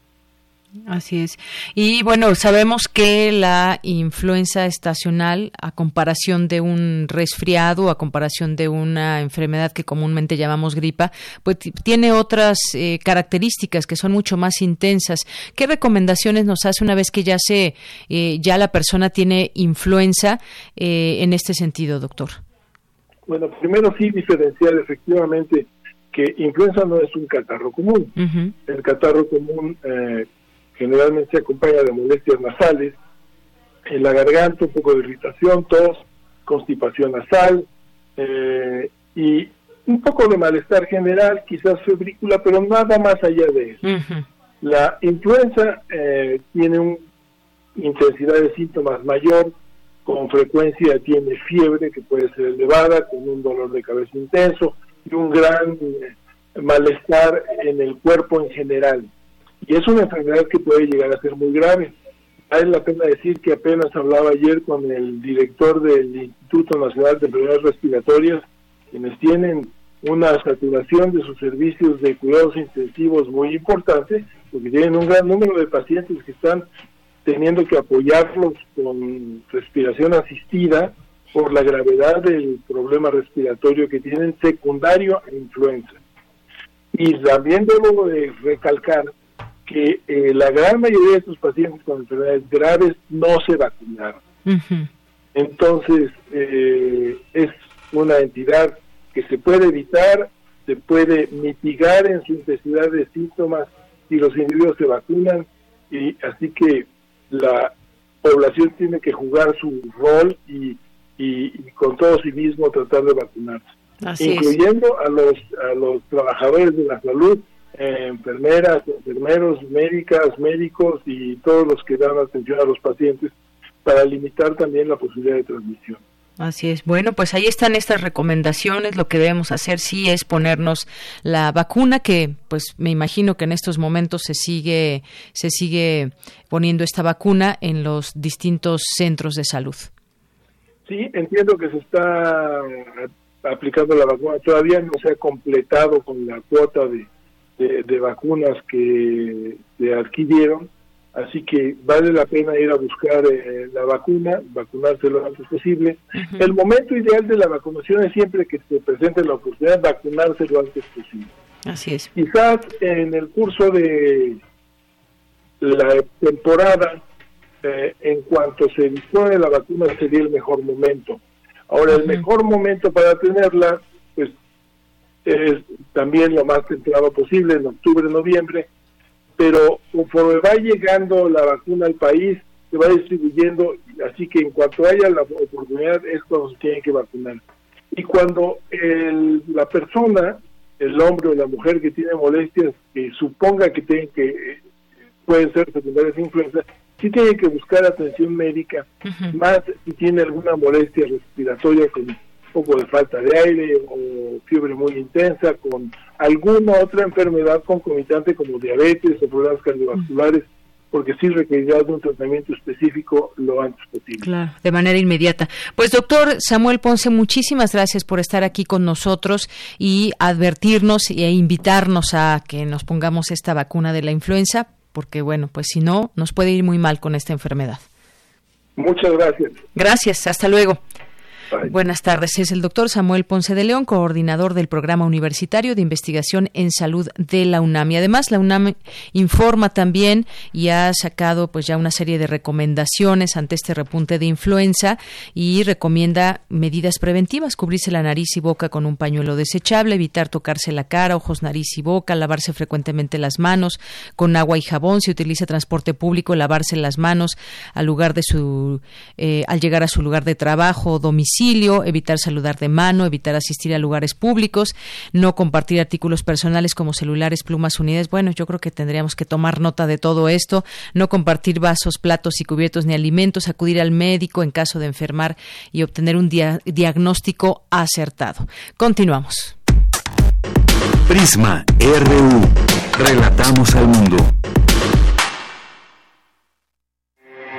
Así es. Y bueno, sabemos que la influenza estacional, a comparación de un resfriado, a comparación de una enfermedad que comúnmente llamamos gripa, pues tiene otras eh, características que son mucho más intensas. ¿Qué recomendaciones nos hace una vez que ya se, eh, ya la persona tiene influenza eh, en este sentido, doctor? Bueno, primero sí diferenciar efectivamente que influenza no es un catarro común. El catarro común generalmente se acompaña de molestias nasales, en la garganta un poco de irritación, tos, constipación nasal eh, y un poco de malestar general, quizás febrícula, pero nada más allá de eso. La influenza eh, tiene una intensidad de síntomas mayor, con frecuencia tiene fiebre que puede ser elevada, con un dolor de cabeza intenso y un gran eh, malestar en el cuerpo en general y es una enfermedad que puede llegar a ser muy grave. Vale la pena decir que apenas hablaba ayer con el director del Instituto Nacional de Enfermedades Respiratorias, quienes tienen una saturación de sus servicios de cuidados intensivos muy importante, porque tienen un gran número de pacientes que están teniendo que apoyarlos con respiración asistida por la gravedad del problema respiratorio que tienen secundario a influenza. Y también debo de recalcar que eh, la gran mayoría de estos pacientes con enfermedades graves no se vacunaron. Entonces, eh, es una entidad que se puede evitar, se puede mitigar en su intensidad de síntomas si los individuos se vacunan, y así que la población tiene que jugar su rol y, con todo sí mismo tratar de vacunarse, incluyendo a los a los trabajadores de la salud eh, enfermeras, enfermeros, médicas, médicos y todos los que dan atención a los pacientes para limitar también la posibilidad de transmisión. Así es. Bueno, pues ahí están estas recomendaciones. Lo que debemos hacer sí es ponernos la vacuna que, pues, me imagino que en estos momentos se sigue se sigue poniendo esta vacuna en los distintos centros de salud. Sí, entiendo que se está aplicando la vacuna. Todavía no se ha completado con la cuota de de, vacunas que se adquirieron, así que vale la pena ir a buscar eh, la vacuna, vacunarse lo antes posible. El momento ideal de la vacunación es siempre que se presente la oportunidad de vacunarse lo antes posible. Así es. Quizás en el curso de la temporada, eh, en cuanto se dispone la vacuna, sería el mejor momento. Ahora, el mejor momento para tenerla, pues, también lo más temprano posible, en octubre, noviembre, pero conforme va llegando la vacuna al país, se va distribuyendo, así que en cuanto haya la oportunidad es cuando se tiene que vacunar. Y cuando el, la persona, el hombre o la mujer que tiene molestias, que suponga que tienen que pueden ser secundarias de influenza, sí tiene que buscar atención médica, más si tiene alguna molestia respiratoria con un poco de falta de aire o fiebre muy intensa, con alguna otra enfermedad concomitante como diabetes o problemas cardiovasculares, porque sí requerirá de un tratamiento específico lo antes posible. Claro, de manera inmediata. Pues doctor Samuel Ponce, muchísimas gracias por estar aquí con nosotros y advertirnos e invitarnos a que nos pongamos esta vacuna de la influenza porque bueno, pues si no, nos puede ir muy mal con esta enfermedad. Muchas gracias. Gracias, hasta luego. Buenas tardes. Es el doctor Samuel Ponce de León, coordinador del Programa Universitario de Investigación en Salud de la UNAM. Y además, la UNAM informa también y ha sacado pues ya una serie de recomendaciones ante este repunte de influenza y recomienda medidas preventivas, cubrirse la nariz y boca con un pañuelo desechable, evitar tocarse la cara, ojos, nariz y boca, lavarse frecuentemente las manos con agua y jabón, si utiliza transporte público, lavarse las manos al lugar de su eh, al llegar a su lugar de trabajo o domicilio evitar saludar de mano, evitar asistir a lugares públicos, no compartir artículos personales como celulares, plumas, unidades. Bueno, yo creo que tendríamos que tomar nota de todo esto, no compartir vasos, platos y cubiertos ni alimentos, acudir al médico en caso de enfermar y obtener un diagnóstico acertado. Continuamos. Prisma RU. Relatamos al mundo.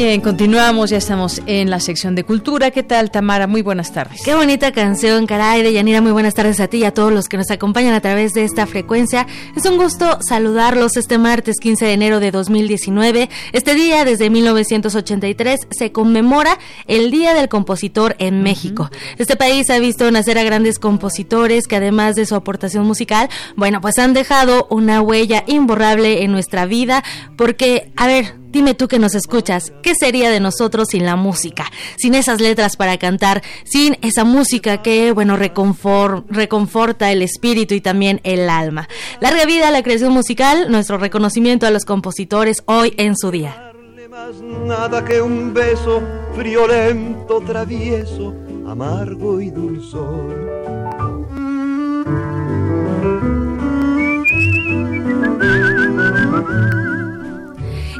Bien, continuamos, ya estamos en la sección de cultura. ¿Qué tal, Tamara? Muy buenas tardes. Qué bonita canción, caray, de Yanira. Muy buenas tardes a ti y a todos los que nos acompañan a través de esta frecuencia. Es un gusto saludarlos este martes 15 de enero de 2019. Este día, desde 1983, se conmemora el Día del Compositor en México. Este país ha visto nacer a grandes compositores que además de su aportación musical, bueno, pues han dejado una huella imborrable en nuestra vida porque, a ver, Dime tú que nos escuchas, ¿qué sería de nosotros sin la música? Sin esas letras para cantar, sin esa música que, bueno, reconforta el espíritu y también el alma. Larga vida a la creación musical, nuestro reconocimiento a los compositores hoy en su día. nada que un beso friolento, travieso, amargo y dulzor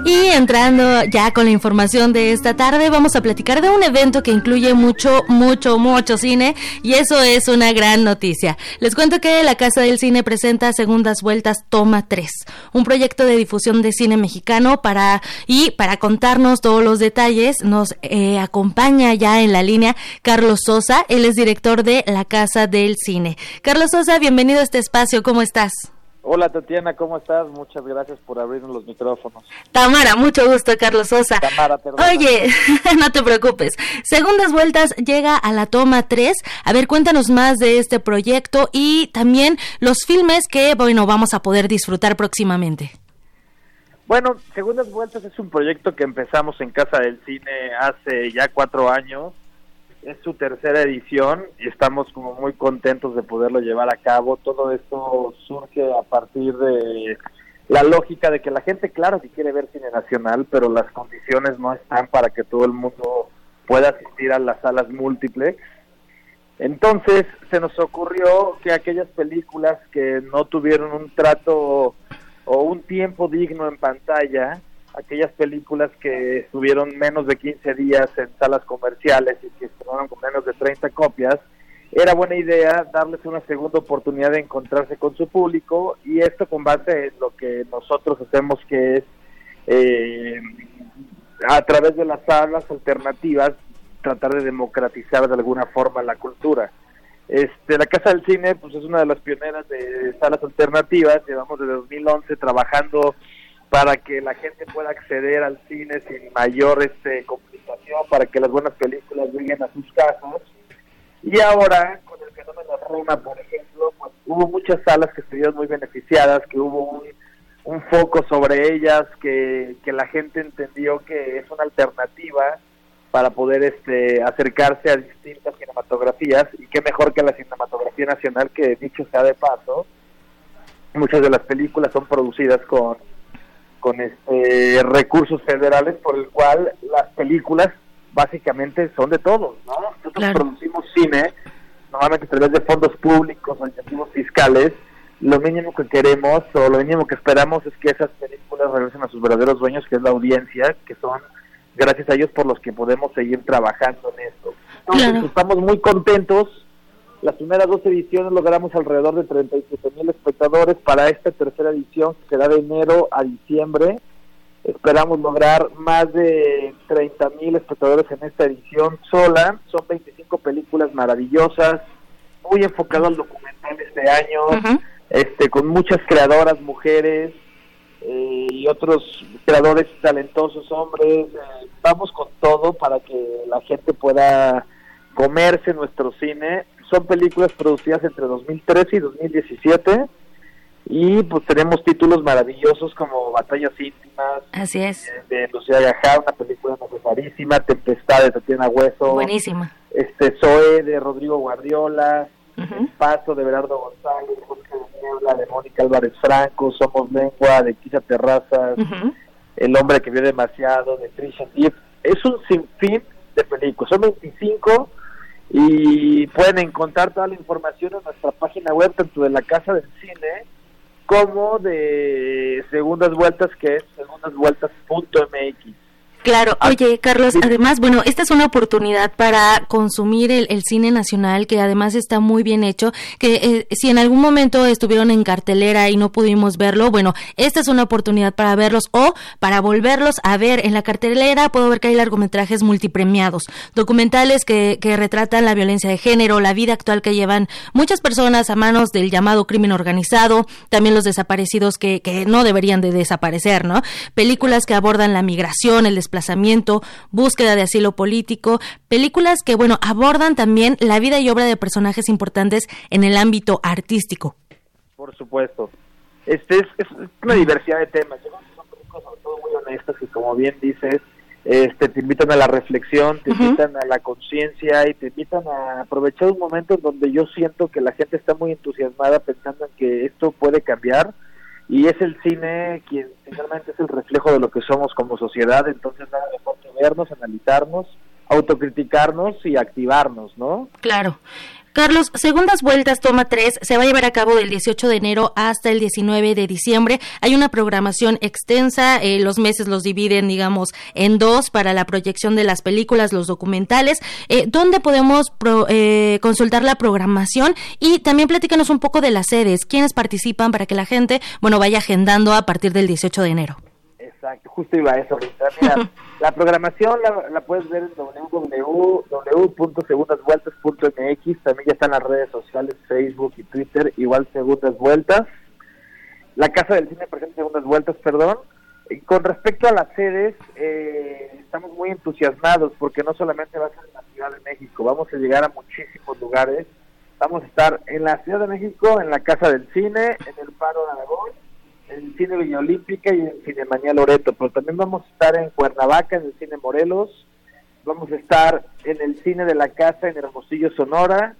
Y entrando ya con la información de esta tarde, vamos a platicar de un evento que incluye mucho, mucho, mucho cine y eso es una gran noticia. Les cuento que la Casa del Cine presenta Segundas Vueltas Toma 3, un proyecto de difusión de cine mexicano para y para contarnos todos los detalles nos eh, acompaña ya en la línea Carlos Sosa, él es director de la Casa del Cine. Carlos Sosa, bienvenido a este espacio, ¿cómo estás? Hola Tatiana, ¿cómo estás? Muchas gracias por abrirnos los micrófonos. Tamara, mucho gusto, Carlos Sosa. Tamara, perdón. Oye, no te preocupes. Segundas vueltas llega a la toma 3. A ver, cuéntanos más de este proyecto y también los filmes que, bueno, vamos a poder disfrutar próximamente. Bueno, Segundas Vueltas es un proyecto que empezamos en Casa del Cine hace ya cuatro años es su tercera edición y estamos como muy contentos de poderlo llevar a cabo. Todo esto surge a partir de la lógica de que la gente, claro, que quiere ver cine nacional, pero las condiciones no están para que todo el mundo pueda asistir a las salas múltiples. Entonces se nos ocurrió que aquellas películas que no tuvieron un trato o un tiempo digno en pantalla, aquellas películas que estuvieron menos de 15 días en salas comerciales y que estuvieron con menos de 30 copias, era buena idea darles una segunda oportunidad de encontrarse con su público y esto con base en lo que nosotros hacemos que es eh, a través de las salas alternativas tratar de democratizar de alguna forma la cultura. Este, la Casa del Cine pues es una de las pioneras de salas alternativas, llevamos desde 2011 trabajando para que la gente pueda acceder al cine sin mayor este, complicación, para que las buenas películas lleguen a sus casas. Y ahora, con el fenómeno Roma, por ejemplo, pues, hubo muchas salas que se vieron muy beneficiadas, que hubo un, un foco sobre ellas, que, que la gente entendió que es una alternativa para poder este acercarse a distintas cinematografías y qué mejor que la cinematografía nacional que dicho sea de paso muchas de las películas son producidas con con este recursos federales por el cual las películas básicamente son de todos, ¿no? Nosotros producimos cine normalmente a través de fondos públicos o incentivos fiscales. Lo mínimo que queremos o lo mínimo que esperamos es que esas películas regresen a sus verdaderos dueños, que es la audiencia, que son gracias a ellos por los que podemos seguir trabajando en esto. Entonces, estamos muy contentos. Las primeras dos ediciones logramos alrededor de 37 mil espectadores. Para esta tercera edición, que será de enero a diciembre, esperamos lograr más de 30 mil espectadores en esta edición sola. Son 25 películas maravillosas, muy enfocado al documental este año, este, con muchas creadoras mujeres, eh, y otros creadores talentosos hombres. Eh, vamos con todo para que la gente pueda comerse nuestro cine. Son películas producidas entre 2013 y 2017 y pues tenemos títulos maravillosos como Batallas íntimas. Así es. Eh, de, Lucía Gajá, una película necesarísima, Tempestad de Tatiana Hueso. Buenísima. Este Zoe de Rodrigo Guardiola, El Paso de Berardo González, Niebla de Mónica Álvarez Franco, Somos Lengua de Quisa Terrazas, El Hombre que vio demasiado de Trisha Deep. Es un sinfín de películas, son 25 y pueden encontrar toda la información en nuestra página web, tanto de la Casa del Cine como de Segundas Vueltas, que es segundasvueltas.mx. Claro, ah, oye Carlos, además, bueno, esta es una oportunidad para consumir el, cine nacional que además está muy bien hecho, que eh, si en algún momento estuvieron en cartelera y no pudimos verlo, bueno, esta es una oportunidad para verlos o para volverlos a ver. En la cartelera puedo ver que hay largometrajes multipremiados, documentales que, que retratan la violencia de género, la vida actual que llevan muchas personas a manos del llamado crimen organizado, también los desaparecidos que, que no deberían de desaparecer, ¿no? Películas que abordan la migración, el desplazamiento, búsqueda de asilo político, películas que, bueno, abordan también la vida y obra de personajes importantes en el ámbito artístico. Por supuesto. Este es, una diversidad de temas. Son películas sobre todo muy honestas y como bien dices, este, te invitan a la reflexión, te invitan a la conciencia y te invitan a aprovechar un momento en donde yo siento que la gente está muy entusiasmada pensando en que esto puede cambiar y es el cine quien finalmente es el reflejo de lo que somos como sociedad, entonces nada mejor que vernos, analizarnos, autocriticarnos y activarnos, ¿no? Claro. Carlos, segundas vueltas, toma 3, se va a llevar a cabo del 18 de enero hasta el 19 de diciembre. Hay una programación extensa, eh, los meses los dividen, digamos, en dos para la proyección de las películas, los documentales. Eh, ¿Dónde podemos eh, consultar la programación? Y también platícanos un poco de las sedes, quiénes participan para que la gente, bueno, vaya agendando a partir del 18 de enero. Exacto, justo iba a eso Mira, la programación la, puedes ver en www.segundasvueltas.mx, también ya están las redes sociales, Facebook y Twitter, igual Segundas Vueltas. La Casa del Cine presenta Segundas Vueltas, perdón. Y con respecto a las sedes, eh, estamos muy entusiasmados porque no solamente va a ser en la Ciudad de México, vamos a llegar a muchísimos lugares. Vamos a estar en la Ciudad de México, en la Casa del Cine, en el Paro de Aragón, en el Cine Viña Olímpica y en el Cine Mañana Loreto, pero también vamos a estar en Cuernavaca, en el Cine Morelos, vamos a estar en el cine de la casa en Hermosillo, Sonora,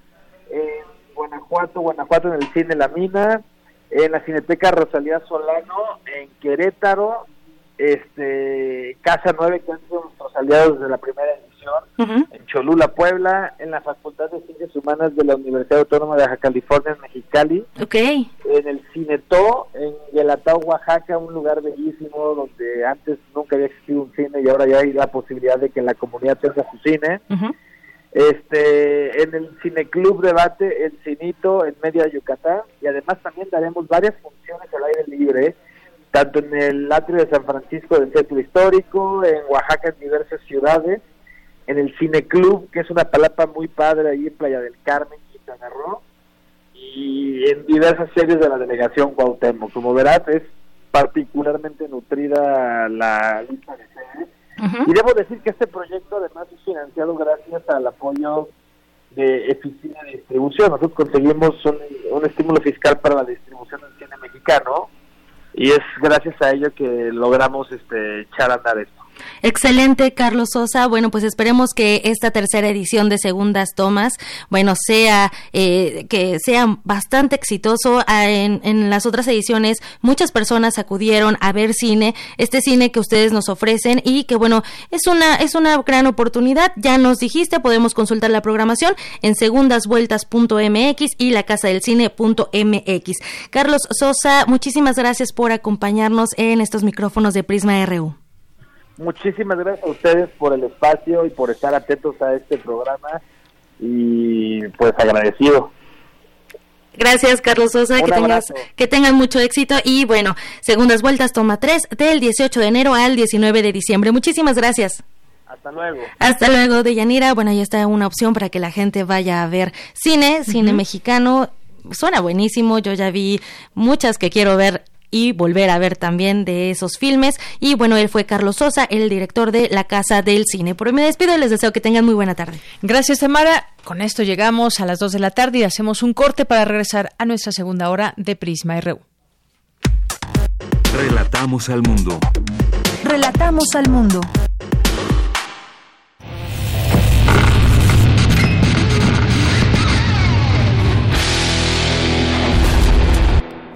en Guanajuato, Guanajuato en el cine La Mina, en la Cineteca Rosalía Solano, en Querétaro, este Casa 9, que han sido nuestros aliados de la primera en Cholula, Puebla, en la Facultad de Ciencias Humanas de la Universidad Autónoma de Baja California, en Mexicali, okay. en el Cinetó, en Guelatao, Oaxaca, un lugar bellísimo donde antes nunca había existido un cine y ahora ya hay la posibilidad de que la comunidad tenga su cine. Este, en el Cineclub Debate, en Cinito, en Media Yucatán, y además también daremos varias funciones al aire libre, tanto en el atrio de San Francisco del Centro Histórico, en Oaxaca, en diversas ciudades, en el Cineclub, que es una palapa muy padre ahí en Playa del Carmen, Quintana Roo, y en diversas series de la delegación Cuauhtémoc. Como verás, es particularmente nutrida la lista de series y debo decir que este proyecto además es financiado gracias al apoyo de Eficina de Distribución. Nosotros conseguimos un, un estímulo fiscal para la distribución del cine mexicano y es gracias a ello que logramos este echar a andar esto. Excelente, Carlos Sosa. Bueno, pues esperemos que esta tercera edición de Segundas Tomas, bueno, sea eh, que sea bastante exitoso. Ah, en, en, las otras ediciones, muchas personas acudieron a ver cine, este cine que ustedes nos ofrecen y que bueno, es una es una gran oportunidad. Ya nos dijiste, podemos consultar la programación en segundasvueltas.mx y la casa del cine.mx. Carlos Sosa, muchísimas gracias por acompañarnos en estos micrófonos de Prisma RU. Muchísimas gracias a ustedes por el espacio y por estar atentos a este programa y pues agradecido. Gracias, Carlos Sosa, que tengas, que tengan mucho éxito y bueno, segundas vueltas, toma 3 del 18 de enero al 19 de diciembre. Muchísimas gracias. Hasta luego. Hasta luego, Deyanira. Bueno, ahí está una opción para que la gente vaya a ver cine, cine mexicano. Suena buenísimo, yo ya vi muchas que quiero ver y volver a ver también de esos filmes. Y bueno, él fue Carlos Sosa, el director de La Casa del Cine. Por hoy me despido y les deseo que tengan muy buena tarde. Gracias, Tamara. Con esto llegamos a las 2 de la tarde y hacemos un corte para regresar a nuestra segunda hora de Prisma RU. Relatamos al mundo. Relatamos al mundo.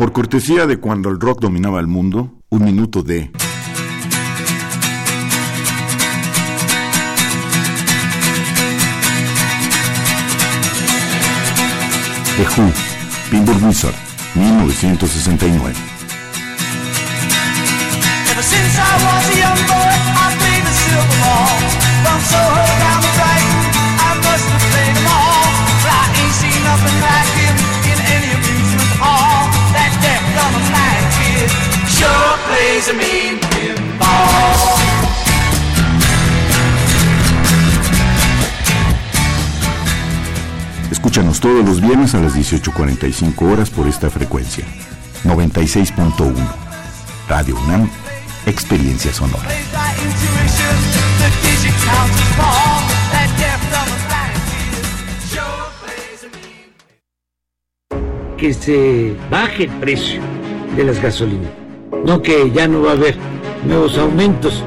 Por cortesía de cuando el rock dominaba el mundo, un minuto de... The Who, Wizard, 1969. Ever since I was a young boy, I played the silver ball. From Soho down sure plays a mean pinball. Escúchanos todos los viernes a las 18.45 horas por esta frecuencia. 96.1. Radio UNAM, Experiencia Sonora. Que se baje el precio de las gasolinas. No que ya no va a haber nuevos aumentos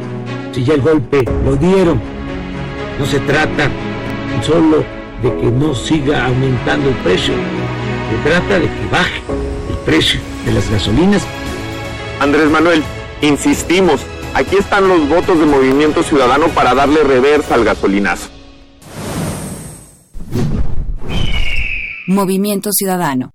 si ya el golpe lo dieron. No se trata solo de que no siga aumentando el precio. Se trata de que baje el precio de las gasolinas. Andrés Manuel, insistimos, aquí están los votos de Movimiento Ciudadano para darle reversa al gasolinazo. Movimiento Ciudadano.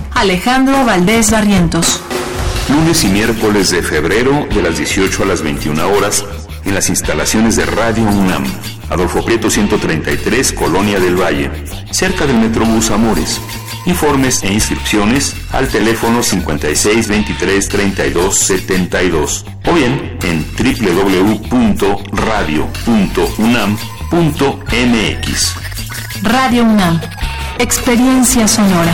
Alejandro Valdés Barrientos. Lunes y miércoles de febrero de las 18 a las 21 horas en las instalaciones de Radio UNAM, Adolfo Prieto 133, Colonia del Valle, cerca del Metrobús Amores. Informes e inscripciones al teléfono 56 23 32 72 o bien en www.radio.unam.mx. Radio UNAM. Experiencia sonora.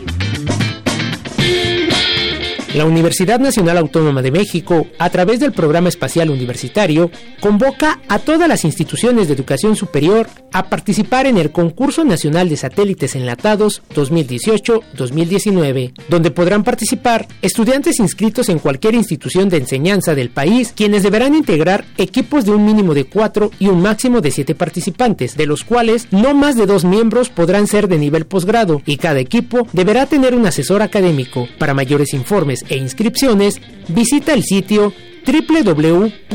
La Universidad Nacional Autónoma de México, a través del Programa Espacial Universitario, convoca a todas las instituciones de educación superior a participar en el Concurso Nacional de Satélites Enlatados 2018-2019, donde podrán participar estudiantes inscritos en cualquier institución de enseñanza del país, quienes deberán integrar equipos de un mínimo de cuatro y un máximo de siete participantes, de los cuales no más de dos miembros podrán ser de nivel posgrado, y cada equipo deberá tener un asesor académico. Para mayores informes e inscripciones, visita el sitio www.peu.unam.mx.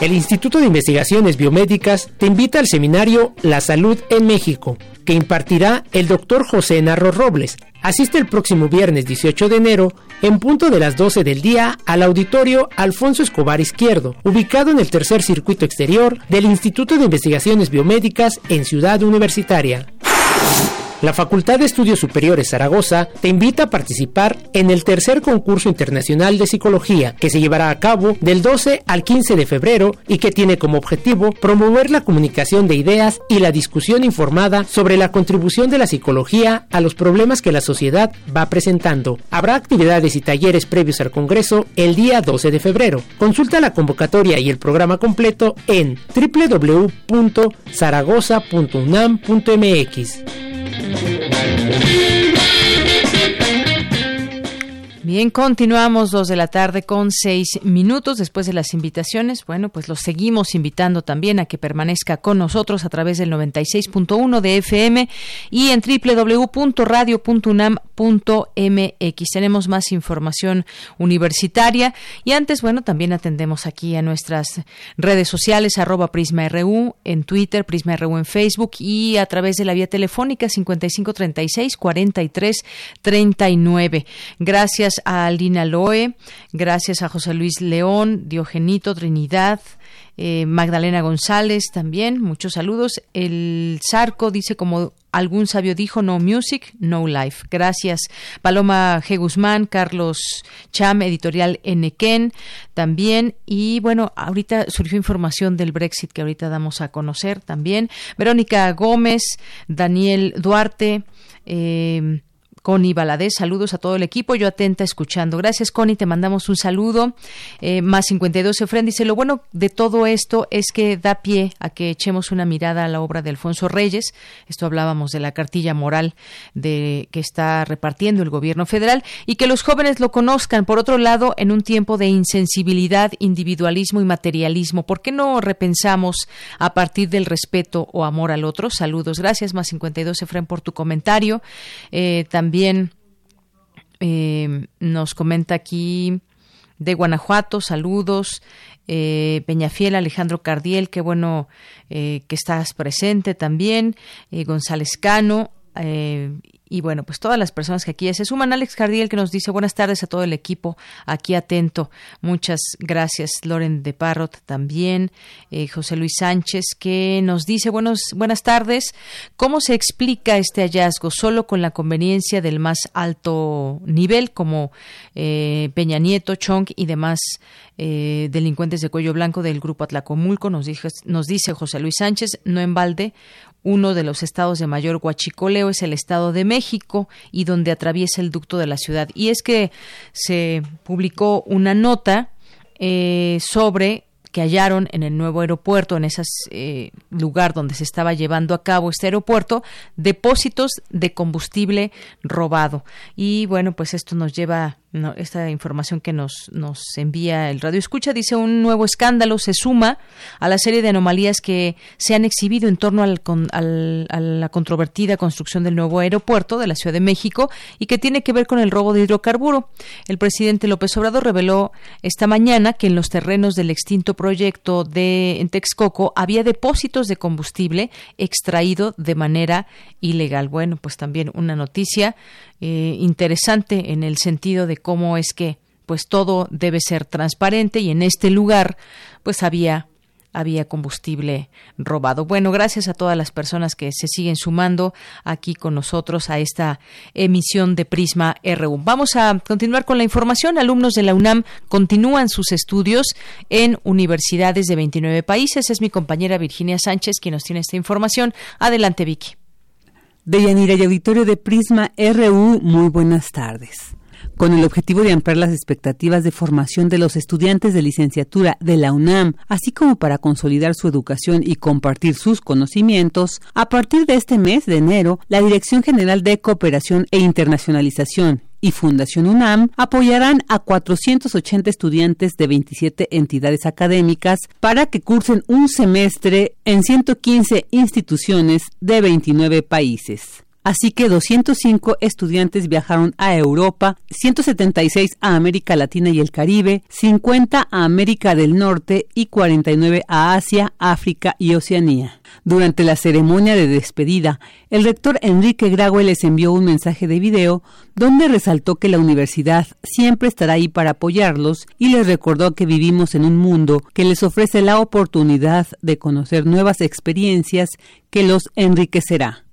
El Instituto de Investigaciones Biomédicas te invita al seminario La Salud en México, que impartirá el doctor José Narro Robles. Asiste el próximo viernes 18 de enero, en punto de las 12 del día, al auditorio Alfonso Escobar Izquierdo, ubicado en el tercer circuito exterior del Instituto de Investigaciones Biomédicas en Ciudad Universitaria. La Facultad de Estudios Superiores Zaragoza te invita a participar en el tercer concurso internacional de psicología que se llevará a cabo del 12 al 15 de febrero y que tiene como objetivo promover la comunicación de ideas y la discusión informada sobre la contribución de la psicología a los problemas que la sociedad va presentando. Habrá actividades y talleres previos al Congreso el día 12 de febrero. Consulta la convocatoria y el programa completo en www.zaragoza.unam.mx. Thank you. Bien, continuamos dos de la tarde con seis minutos después de las invitaciones. Bueno, pues los seguimos invitando también a que permanezca con nosotros a través del 96.1 de FM y en www.radio.unam.mx. Tenemos más información universitaria y antes, bueno, también atendemos aquí a nuestras redes sociales, arroba PrismaRU en Twitter, PrismaRU en Facebook y a través de la vía telefónica 5536 4339. Gracias a Lina Loe, gracias a José Luis León, Diogenito Trinidad, eh, Magdalena González también, muchos saludos. El Zarco dice como algún sabio dijo, no music, no life. Gracias. Paloma G. Guzmán, Carlos Cham, editorial Enequén también. Y bueno, ahorita surgió información del Brexit que ahorita damos a conocer también. Verónica Gómez, Daniel Duarte. Eh, Connie Baladés, saludos a todo el equipo, yo atenta escuchando. Gracias, Connie, te mandamos un saludo. Eh, más 52 Efren dice, lo bueno de todo esto es que da pie a que echemos una mirada a la obra de Alfonso Reyes. Esto hablábamos de la cartilla moral de que está repartiendo el gobierno federal y que los jóvenes lo conozcan. Por otro lado, en un tiempo de insensibilidad, individualismo y materialismo, ¿por qué no repensamos a partir del respeto o amor al otro? Saludos, gracias, más 52 Efren, por tu comentario. Eh, también también eh, nos comenta aquí de Guanajuato, saludos. Eh, Peñafiel, Alejandro Cardiel, qué bueno eh, que estás presente también. Eh, González Cano, y bueno, pues todas las personas que aquí se suman. Alex Cardiel que nos dice buenas tardes a todo el equipo aquí atento. Muchas gracias. Loren de Parrot también. Eh, José Luis Sánchez que nos dice buenos, buenas tardes. ¿Cómo se explica este hallazgo? Solo con la conveniencia del más alto nivel como eh, Peña Nieto, Chong y demás eh, delincuentes de cuello blanco del grupo Atlacomulco, nos, nos dice José Luis Sánchez, no en balde, uno de los estados de mayor guachicoleo es el Estado de México y donde atraviesa el ducto de la ciudad. Y es que se publicó una nota eh, sobre que hallaron en el nuevo aeropuerto, en ese eh, lugar donde se estaba llevando a cabo este aeropuerto, depósitos de combustible robado. Y bueno, pues esto nos lleva esta información que nos, nos envía el Radio Escucha dice un nuevo escándalo se suma a la serie de anomalías que se han exhibido en torno al, al, a la controvertida construcción del nuevo aeropuerto de la Ciudad de México y que tiene que ver con el robo de hidrocarburo. El presidente López Obrador reveló esta mañana que en los terrenos del extinto proyecto de en Texcoco había depósitos de combustible extraído de manera ilegal. Bueno, pues también una noticia eh, interesante en el sentido de cómo es que pues todo debe ser transparente y en este lugar pues había había combustible robado. Bueno, gracias a todas las personas que se siguen sumando aquí con nosotros a esta emisión de Prisma RU. Vamos a continuar con la información. Alumnos de la UNAM continúan sus estudios en universidades de 29 países. Es mi compañera Virginia Sánchez quien nos tiene esta información. Adelante, Vicky. Deyanira y auditorio de Prisma RU, muy buenas tardes. Con el objetivo de ampliar las expectativas de formación de los estudiantes de licenciatura de la UNAM, así como para consolidar su educación y compartir sus conocimientos, a partir de este mes de enero, la Dirección General de Cooperación e Internacionalización y Fundación UNAM apoyarán a 480 estudiantes de 27 entidades académicas para que cursen un semestre en 115 instituciones de 29 países. Así que 205 estudiantes viajaron a Europa, 176 a América Latina y el Caribe, 50 a América del Norte y 49 a Asia, África y Oceanía. Durante la ceremonia de despedida, el rector Enrique Graue les envió un mensaje de video donde resaltó que la universidad siempre estará ahí para apoyarlos y les recordó que vivimos en un mundo que les ofrece la oportunidad de conocer nuevas experiencias que los enriquecerá.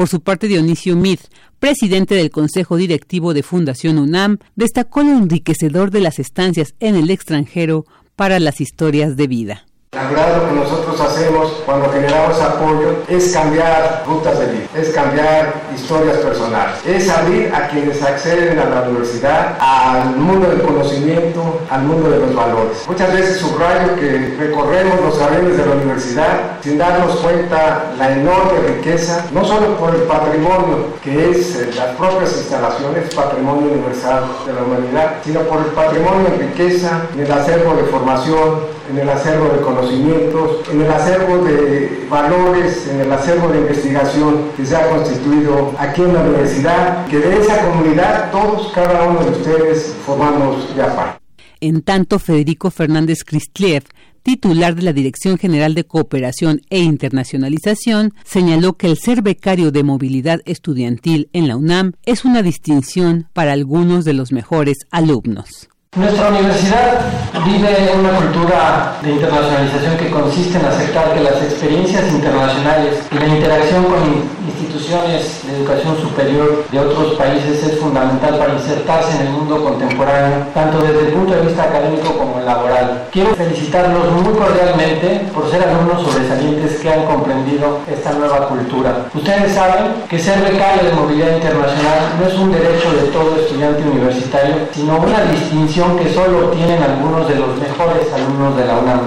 Por su parte, Dionisio Mid, presidente del Consejo Directivo de Fundación UNAM, destacó lo enriquecedor de las estancias en el extranjero para las historias de vida. La verdad lo que nosotros hacemos cuando generamos apoyo es cambiar rutas de vida, es cambiar historias personales, es abrir a quienes acceden a la universidad al mundo del conocimiento, al mundo de los valores. Muchas veces subrayo que recorremos los jardines de la universidad sin darnos cuenta la enorme riqueza, no solo por el patrimonio que es eh, las propias instalaciones, patrimonio universal de la humanidad, sino por el patrimonio en riqueza, en el acervo de formación, en el acervo de conocimientos, en el acervo de valores, en el acervo de investigación que se ha constituido aquí en la universidad, que de esa comunidad todos, cada uno de ustedes, formamos ya parte. En tanto, Federico Fernández Cristliev, titular de la Dirección General de Cooperación e Internacionalización, señaló que el ser becario de movilidad estudiantil en la UNAM es una distinción para algunos de los mejores alumnos. Nuestra universidad vive una cultura de internacionalización que consiste en aceptar que las experiencias internacionales y la interacción con instituciones de educación superior de otros países es fundamental para insertarse en el mundo contemporáneo, tanto desde el punto de vista académico como laboral. Quiero felicitarlos muy cordialmente por ser alumnos sobresalientes que han comprendido esta nueva cultura. Ustedes saben que ser becario de movilidad internacional no es un derecho de todo estudiante universitario, sino una distinción que solo tienen algunos de los mejores alumnos de la UNAM.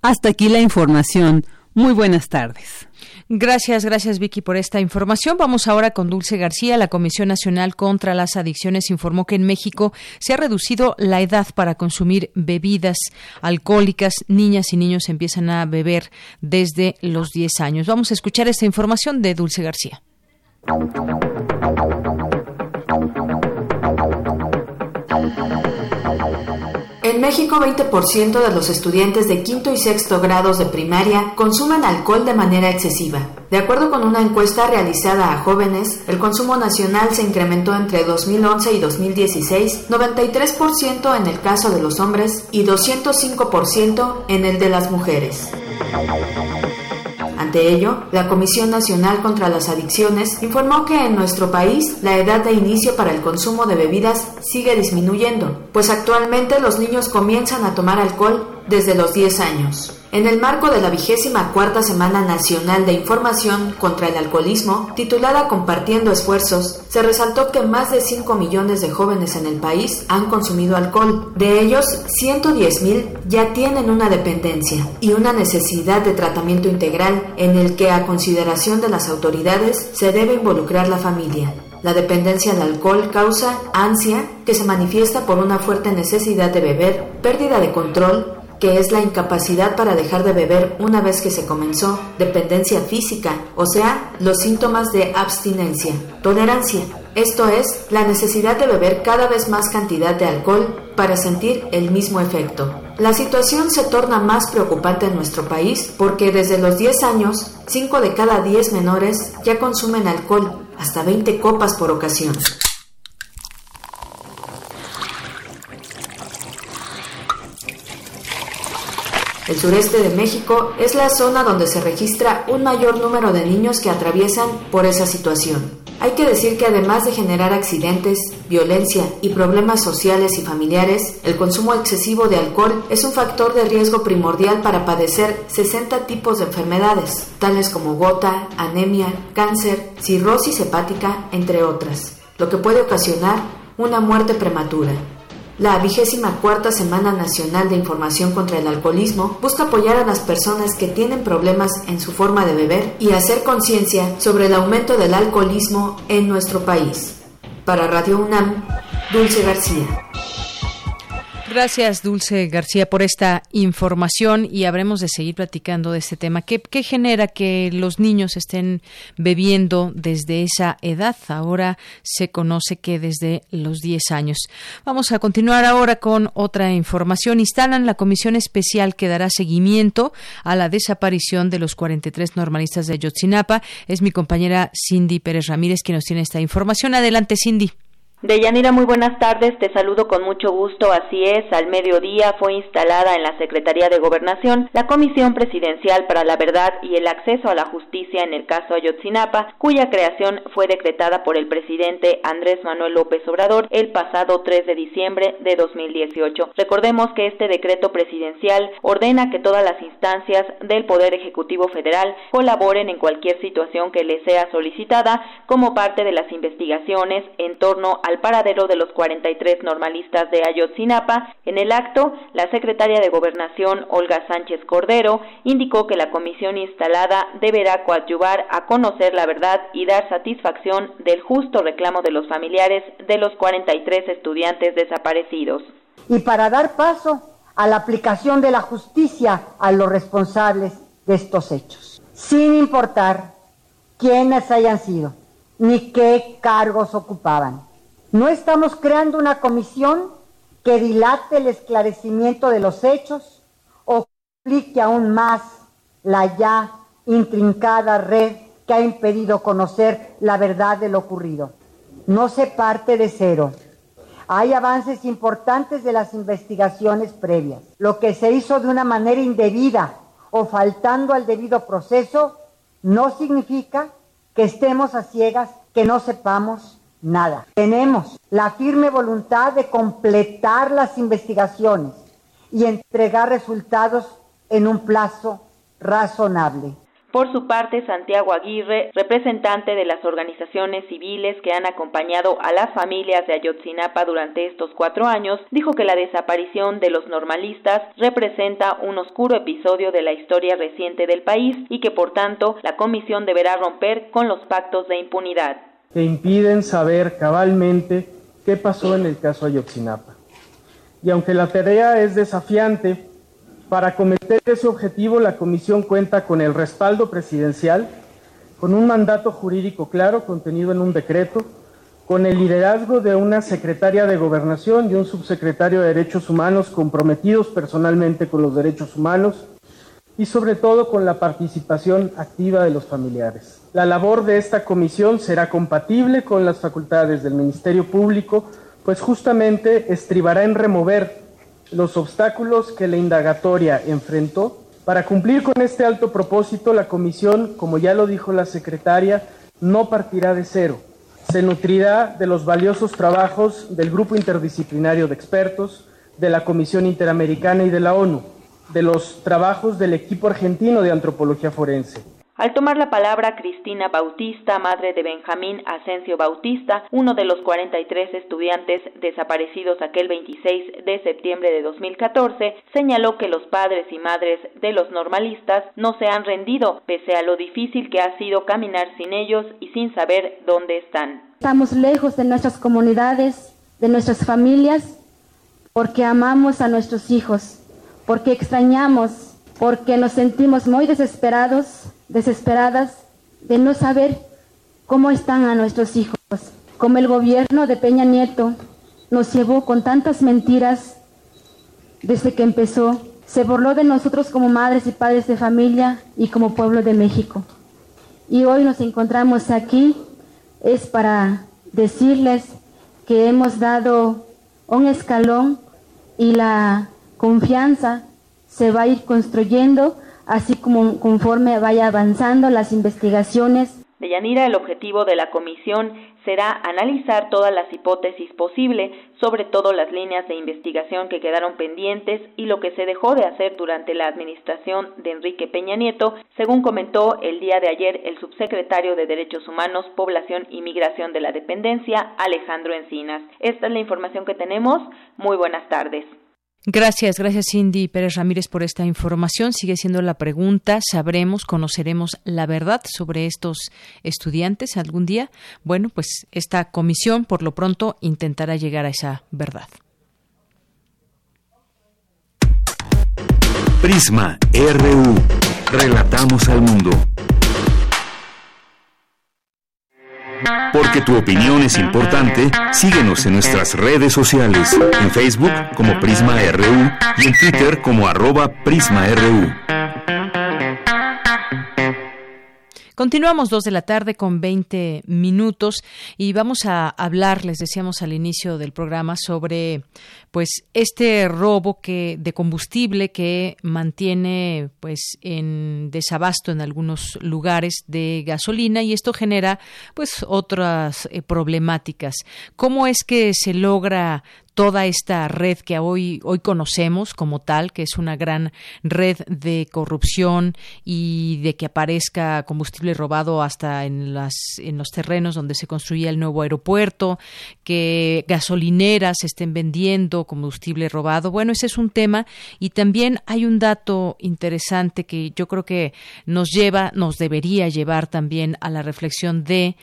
Hasta aquí la información. Muy buenas tardes. Gracias, gracias Vicky por esta información. Vamos ahora con Dulce García. La Comisión Nacional contra las Adicciones informó que en México se ha reducido la edad para consumir bebidas alcohólicas. Niñas y niños empiezan a beber desde los 10 años. Vamos a escuchar esta información de Dulce García. México, 20% de los estudiantes de quinto y sexto grados de primaria consumen alcohol de manera excesiva. De acuerdo con una encuesta realizada a jóvenes, el consumo nacional se incrementó entre 2011 y 2016, 93% en el caso de los hombres y 205% en el de las mujeres. Ante ello, la Comisión Nacional contra las Adicciones informó que en nuestro país la edad de inicio para el consumo de bebidas sigue disminuyendo, pues actualmente los niños comienzan a tomar alcohol desde los 10 años. En el marco de la vigésima cuarta Semana Nacional de Información contra el Alcoholismo, titulada Compartiendo Esfuerzos, se resaltó que más de 5 millones de jóvenes en el país han consumido alcohol. De ellos, 110 mil ya tienen una dependencia y una necesidad de tratamiento integral en el que, a consideración de las autoridades, se debe involucrar la familia. La dependencia al alcohol causa ansia que se manifiesta por una fuerte necesidad de beber, pérdida de control, que es la incapacidad para dejar de beber una vez que se comenzó, dependencia física, o sea, los síntomas de abstinencia, tolerancia. Esto es, la necesidad de beber cada vez más cantidad de alcohol para sentir el mismo efecto. La situación se torna más preocupante en nuestro país porque desde los 10 años, 5 de cada 10 menores ya consumen alcohol, hasta 20 copas por ocasión. El sureste de México es la zona donde se registra un mayor número de niños que atraviesan por esa situación. Hay que decir que además de generar accidentes, violencia y problemas sociales y familiares, el consumo excesivo de alcohol es un factor de riesgo primordial para padecer 60 tipos de enfermedades, tales como gota, anemia, cáncer, cirrosis hepática, entre otras, lo que puede ocasionar una muerte prematura. La vigésima cuarta Semana Nacional de Información contra el Alcoholismo busca apoyar a las personas que tienen problemas en su forma de beber y hacer conciencia sobre el aumento del alcoholismo en nuestro país. Para Radio UNAM, Dulce García. Gracias, Dulce García, por esta información y habremos de seguir platicando de este tema. ¿Qué, ¿Qué, genera que los niños estén bebiendo desde esa edad? Ahora se conoce que desde los 10 años. Vamos a continuar ahora con otra información. Instalan la comisión especial que dará seguimiento a la desaparición de los 43 normalistas de Ayotzinapa. Es mi compañera Cindy Pérez Ramírez quien nos tiene esta información. Adelante, Cindy. Deyanira, muy buenas tardes. Te saludo con mucho gusto. Así es, al mediodía fue instalada en la Secretaría de Gobernación la Comisión Presidencial para la Verdad y el Acceso a la Justicia en el caso Ayotzinapa, cuya creación fue decretada por el presidente Andrés Manuel López Obrador el pasado 3 de diciembre de 2018. Recordemos que este decreto presidencial ordena que todas las instancias del Poder Ejecutivo Federal colaboren en cualquier situación que les sea solicitada como parte de las investigaciones en torno al paradero de los 43 normalistas de Ayotzinapa. En el acto, la secretaria de Gobernación, Olga Sánchez Cordero, indicó que la comisión instalada deberá coadyuvar a conocer la verdad y dar satisfacción del justo reclamo de los familiares de los 43 estudiantes desaparecidos. Y para dar paso a la aplicación de la justicia a los responsables de estos hechos, sin importar quiénes hayan sido ni qué cargos ocupaban. No estamos creando una comisión que dilate el esclarecimiento de los hechos o complique aún más la ya intrincada red que ha impedido conocer la verdad de lo ocurrido. No se parte de cero. Hay avances importantes de las investigaciones previas. Lo que se hizo de una manera indebida o faltando al debido proceso no significa que estemos a ciegas, que no sepamos nada. Tenemos la firme voluntad de completar las investigaciones y entregar resultados en un plazo razonable. Por su parte, Santiago Aguirre, representante de las organizaciones civiles que han acompañado a las familias de Ayotzinapa durante estos cuatro años, dijo que la desaparición de los normalistas representa un oscuro episodio de la historia reciente del país y que, por tanto, la comisión deberá romper con los pactos de impunidad. Que impiden saber cabalmente qué pasó en el caso Ayotzinapa. Y aunque la tarea es desafiante, para acometer ese objetivo, la Comisión cuenta con el respaldo presidencial, con un mandato jurídico claro contenido en un decreto, con el liderazgo de una secretaria de Gobernación y un subsecretario de Derechos Humanos comprometidos personalmente con los derechos humanos y sobre todo con la participación activa de los familiares. La labor de esta comisión será compatible con las facultades del Ministerio Público, pues justamente estribará en remover los obstáculos que la indagatoria enfrentó. Para cumplir con este alto propósito, la comisión, como ya lo dijo la secretaria, no partirá de cero. Se nutrirá de los valiosos trabajos del Grupo Interdisciplinario de Expertos, de la Comisión Interamericana y de la ONU. De los trabajos del equipo argentino de antropología forense. Al tomar la palabra, Cristina Bautista, madre de Benjamín Asensio Bautista, uno de los 43 estudiantes desaparecidos aquel 26 de septiembre de 2014, señaló que los padres y madres de los normalistas no se han rendido, pese a lo difícil que ha sido caminar sin ellos y sin saber dónde están. Estamos lejos de nuestras comunidades, de nuestras familias, porque amamos a nuestros hijos, porque extrañamos, porque nos sentimos muy desesperados desesperadas de no saber cómo están a nuestros hijos, como el gobierno de Peña Nieto nos llevó con tantas mentiras desde que empezó, se burló de nosotros como madres y padres de familia y como pueblo de México. Y hoy nos encontramos aquí es para decirles que hemos dado un escalón y la confianza se va a ir construyendo así como conforme vaya avanzando las investigaciones. De Yanira, el objetivo de la comisión será analizar todas las hipótesis posibles, sobre todo las líneas de investigación que quedaron pendientes y lo que se dejó de hacer durante la administración de Enrique Peña Nieto, según comentó el día de ayer el subsecretario de Derechos Humanos, Población y Migración de la Dependencia, Alejandro Encinas. Esta es la información que tenemos. Muy buenas tardes. Gracias, gracias Cindy Pérez Ramírez por esta información. Sigue siendo la pregunta, ¿sabremos, conoceremos la verdad sobre estos estudiantes algún día? Bueno, pues esta comisión por lo pronto intentará llegar a esa verdad. Prisma RU. Relatamos al mundo. Porque tu opinión es importante, síguenos en nuestras redes sociales, en Facebook como Prisma RU y en Twitter como arroba PrismaRU. Continuamos dos de la tarde con 20 minutos y vamos a hablar, les decíamos al inicio del programa, sobre pues este robo que de combustible que mantiene pues en desabasto en algunos lugares de gasolina y esto genera pues otras eh, problemáticas. ¿Cómo es que se logra toda esta red que hoy, hoy conocemos como tal, que es una gran red de corrupción y de que aparezca combustible robado hasta en, las, en los terrenos donde se construía el nuevo aeropuerto, que gasolineras estén vendiendo combustible robado. Bueno, ese es un tema y también hay un dato interesante que yo creo que nos lleva, nos debería llevar también a la reflexión de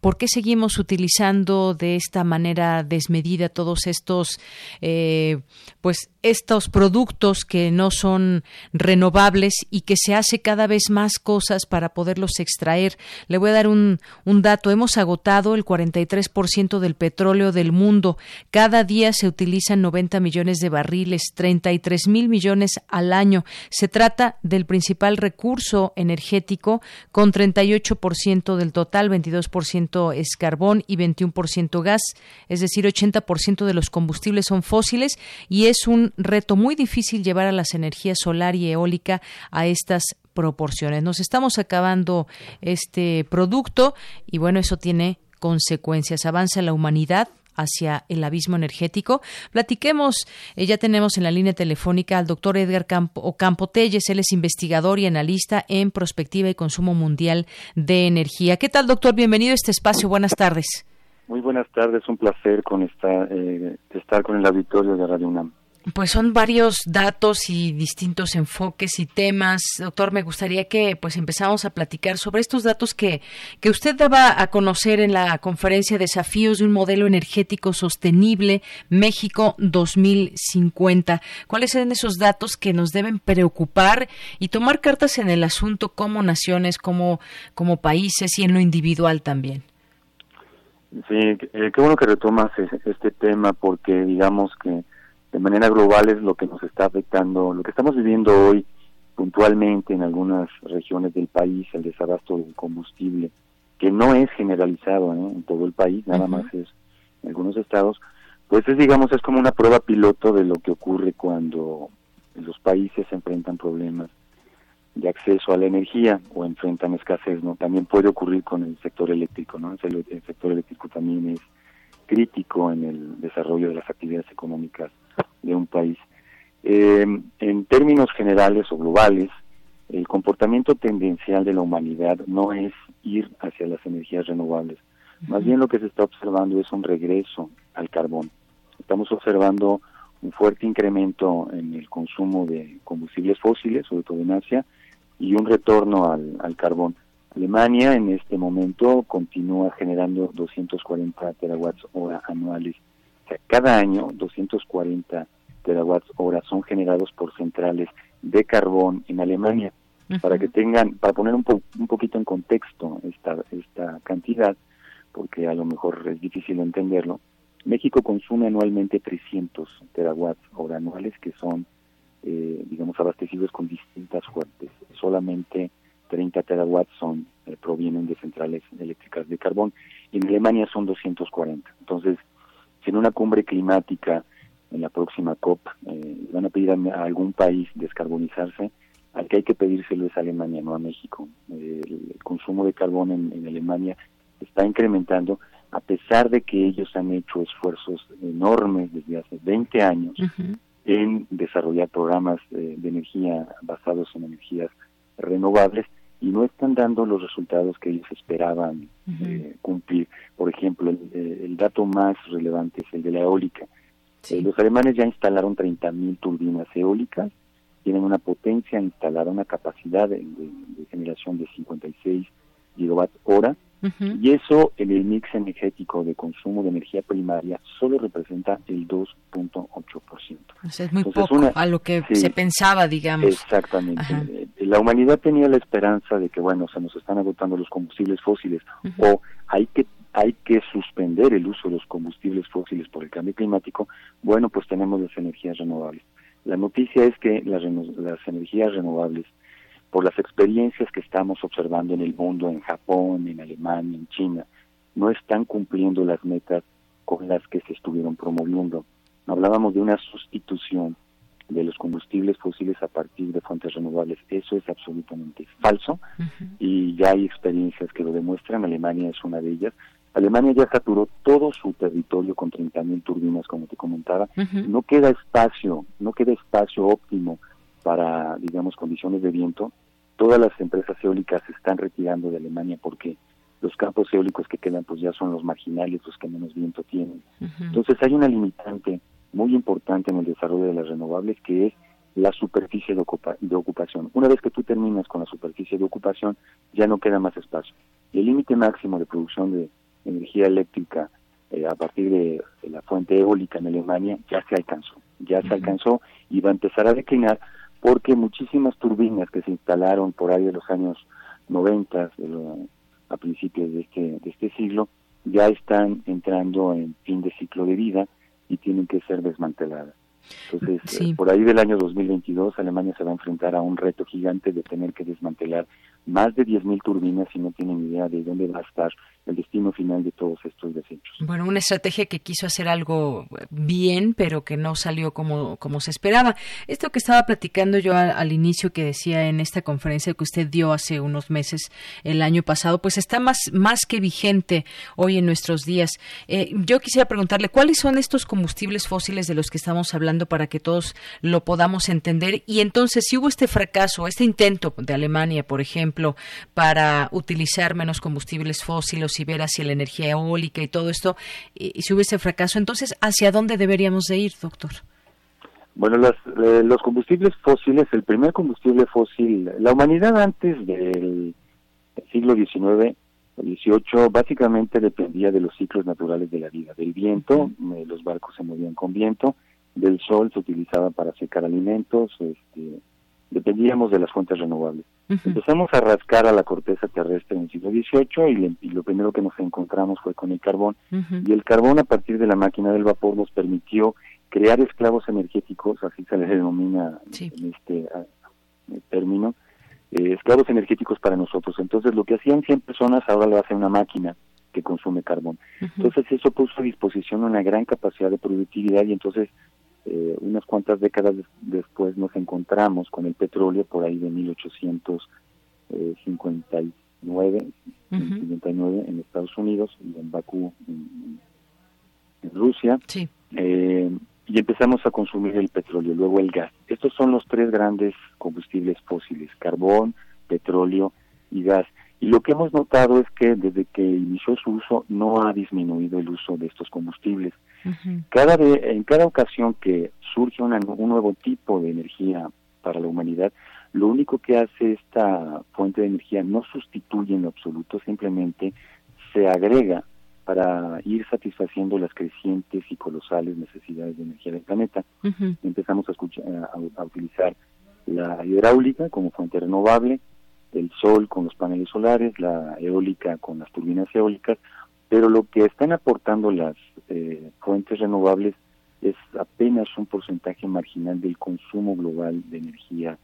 ¿Por qué seguimos utilizando de esta manera desmedida todos estos, eh, pues estos productos que no son renovables y que se hace cada vez más cosas para poderlos extraer? Le voy a dar un, un dato. Hemos agotado el 43% del petróleo del mundo. Cada día se utilizan 90 millones de barriles, 33 mil millones al año. Se trata del principal recurso energético con 38% del total, 22% es carbón y 21% gas, es decir, 80% de los combustibles son fósiles y es un reto muy difícil llevar a las energías solar y eólica a estas proporciones. Nos estamos acabando este producto y bueno, eso tiene consecuencias. Avanza la humanidad hacia el abismo energético. Platiquemos, eh, ya tenemos en la línea telefónica al doctor Edgar Campo, Ocampo Telles, él es investigador y analista en prospectiva y consumo mundial de energía. ¿Qué tal, doctor? Bienvenido a este espacio. Buenas tardes. Muy buenas tardes, un placer con esta, eh, estar con el auditorio de Radio UNAM. Pues son varios datos y distintos enfoques y temas. Doctor, me gustaría que pues empezamos a platicar sobre estos datos que, que usted daba a conocer en la conferencia Desafíos de un modelo energético sostenible México 2050. ¿Cuáles son esos datos que nos deben preocupar y tomar cartas en el asunto como naciones, como, como países y en lo individual también? Sí, eh, qué bueno que retomas este tema porque digamos que de manera global es lo que nos está afectando, lo que estamos viviendo hoy puntualmente en algunas regiones del país, el desabasto del combustible, que no es generalizado ¿eh? en todo el país, nada más es en algunos estados, pues es digamos es como una prueba piloto de lo que ocurre cuando los países enfrentan problemas de acceso a la energía o enfrentan escasez, ¿no? También puede ocurrir con el sector eléctrico, ¿no? El, el sector eléctrico también es crítico en el desarrollo de las actividades económicas de un país. Eh, en términos generales o globales, el comportamiento tendencial de la humanidad no es ir hacia las energías renovables. Más bien lo que se está observando es un regreso al carbón. Estamos observando un fuerte incremento en el consumo de combustibles fósiles, sobre todo en Asia, y un retorno al, al carbón. Alemania en este momento continúa generando 240 terawatts hora anuales. O sea, cada año 240 terawatts hora son generados por centrales de carbón en Alemania. Para que tengan, para poner un, po- un poquito en contexto esta, esta cantidad, porque a lo mejor es difícil entenderlo, México consume anualmente 300 terawatts hora anuales que son, eh, digamos, abastecidos con distintas fuentes. Solamente 30 terawatts son eh, provienen de centrales eléctricas de carbón. En Alemania son 240. Entonces, en una cumbre climática en la próxima COP eh, van a pedir a, algún país descarbonizarse, al que hay que pedírselo es a Alemania, no a México. Eh, el, el consumo de carbón en, en Alemania está incrementando a pesar de que ellos han hecho esfuerzos enormes desde hace 20 años en desarrollar programas de energía basados en energías renovables y no están dando los resultados que ellos esperaban eh, cumplir. Por ejemplo, el, eh, el dato más relevante es el de la eólica. Eh, los alemanes ya instalaron 30.000 turbinas eólicas, tienen una potencia instalada, una capacidad de, de- de generación de 56 gigawatts hora, y eso en el mix energético de consumo de energía primaria solo representa el 2.8%. O sea, es muy Entonces, poco una- a lo que sí. se pensaba, digamos. Exactamente. Ajá. Eh, La humanidad tenía la esperanza de que, bueno, se nos están agotando los combustibles fósiles o hay que hay que suspender el uso de los combustibles fósiles por el cambio climático. Bueno, pues tenemos las energías renovables. La noticia es que las, las energías renovables, por las experiencias que estamos observando en el mundo, en Japón, en Alemania, en China, no están cumpliendo las metas con las que se estuvieron promoviendo. Hablábamos de una sustitución de los combustibles fósiles a partir de fuentes renovables. Eso es absolutamente falso y ya hay experiencias que lo demuestran. Alemania es una de ellas. Alemania ya saturó todo su territorio con 30.000 turbinas, como te comentaba. No queda espacio, no queda espacio óptimo para, digamos, condiciones de viento. Todas las empresas eólicas se están retirando de Alemania porque los campos eólicos que quedan pues ya son los marginales, los que menos viento tienen. Entonces hay una limitante muy importante en el desarrollo de las renovables que es la superficie de, ocupa- de ocupación. Una vez que tú terminas con la superficie de ocupación, ya no queda más espacio. Y el límite máximo de producción de energía eléctrica eh, a partir de, de la fuente eólica en Alemania ya se alcanzó. Ya se alcanzó y va a empezar a declinar porque muchísimas turbinas que se instalaron por ahí de los años 90, de lo- a principios de este, de este siglo, ya están entrando en fin de ciclo de vida y tienen que ser desmanteladas. Entonces, eh, por ahí del año 2022, Alemania se va a enfrentar a un reto gigante de tener que desmantelar más de 10.000 turbinas y no tienen idea de dónde va a estar el destino final de todos estos desechos. Bueno, una estrategia que quiso hacer algo bien, pero que no salió como, como se esperaba. Esto que estaba platicando yo al, inicio que decía en esta conferencia que usted dio hace unos meses, el año pasado, pues está más, más que vigente hoy en nuestros días. Eh, yo quisiera preguntarle, ¿cuáles son estos combustibles fósiles de los que estamos hablando para que todos lo podamos entender? Y entonces, si hubo este fracaso, este intento de Alemania, por ejemplo, para utilizar menos combustibles fósiles y ver hacia la energía eólica y todo esto, y, y si hubo ese fracaso, entonces, ¿hacia dónde deberíamos de ir, doctor? Bueno, las, eh, los combustibles fósiles, el primer combustible fósil, la humanidad antes del siglo XIX o XVIII básicamente dependía de los ciclos naturales de la vida, del viento, eh, los barcos se movían con viento, del sol se utilizaba para secar alimentos, este, dependíamos de las fuentes renovables. Empezamos a rascar a la corteza terrestre en el siglo XVIII y, le- y lo primero que nos encontramos fue con el carbón. Y el carbón a partir de la máquina del vapor nos permitió crear esclavos energéticos, así se les denomina en este eh, término, eh, esclavos energéticos para nosotros. Entonces lo que hacían 100 personas ahora lo hace una máquina que consume carbón. Entonces eso puso a disposición una gran capacidad de productividad y entonces eh, unas cuantas décadas des- después nos encontramos con el petróleo por ahí de 1859 59 en Estados Unidos y en Bakú en, en Rusia Sí. Eh, y empezamos a consumir el petróleo luego el gas Estos son los tres grandes combustibles fósiles, carbón, petróleo y gas. Y lo que hemos notado es que desde que inició su uso no ha disminuido el uso de estos combustibles. Cada vez, en cada ocasión que surge una- un nuevo tipo de energía para la humanidad, lo único que hace esta fuente de energía no sustituye en lo absoluto, simplemente se agrega para ir satisfaciendo las crecientes y colosales necesidades de energía del planeta. Empezamos a, escuchar, a, a utilizar la hidráulica como fuente renovable, el sol con los paneles solares, la eólica con las turbinas eólicas, pero lo que están aportando las eh, fuentes renovables es apenas un porcentaje marginal del consumo global de energía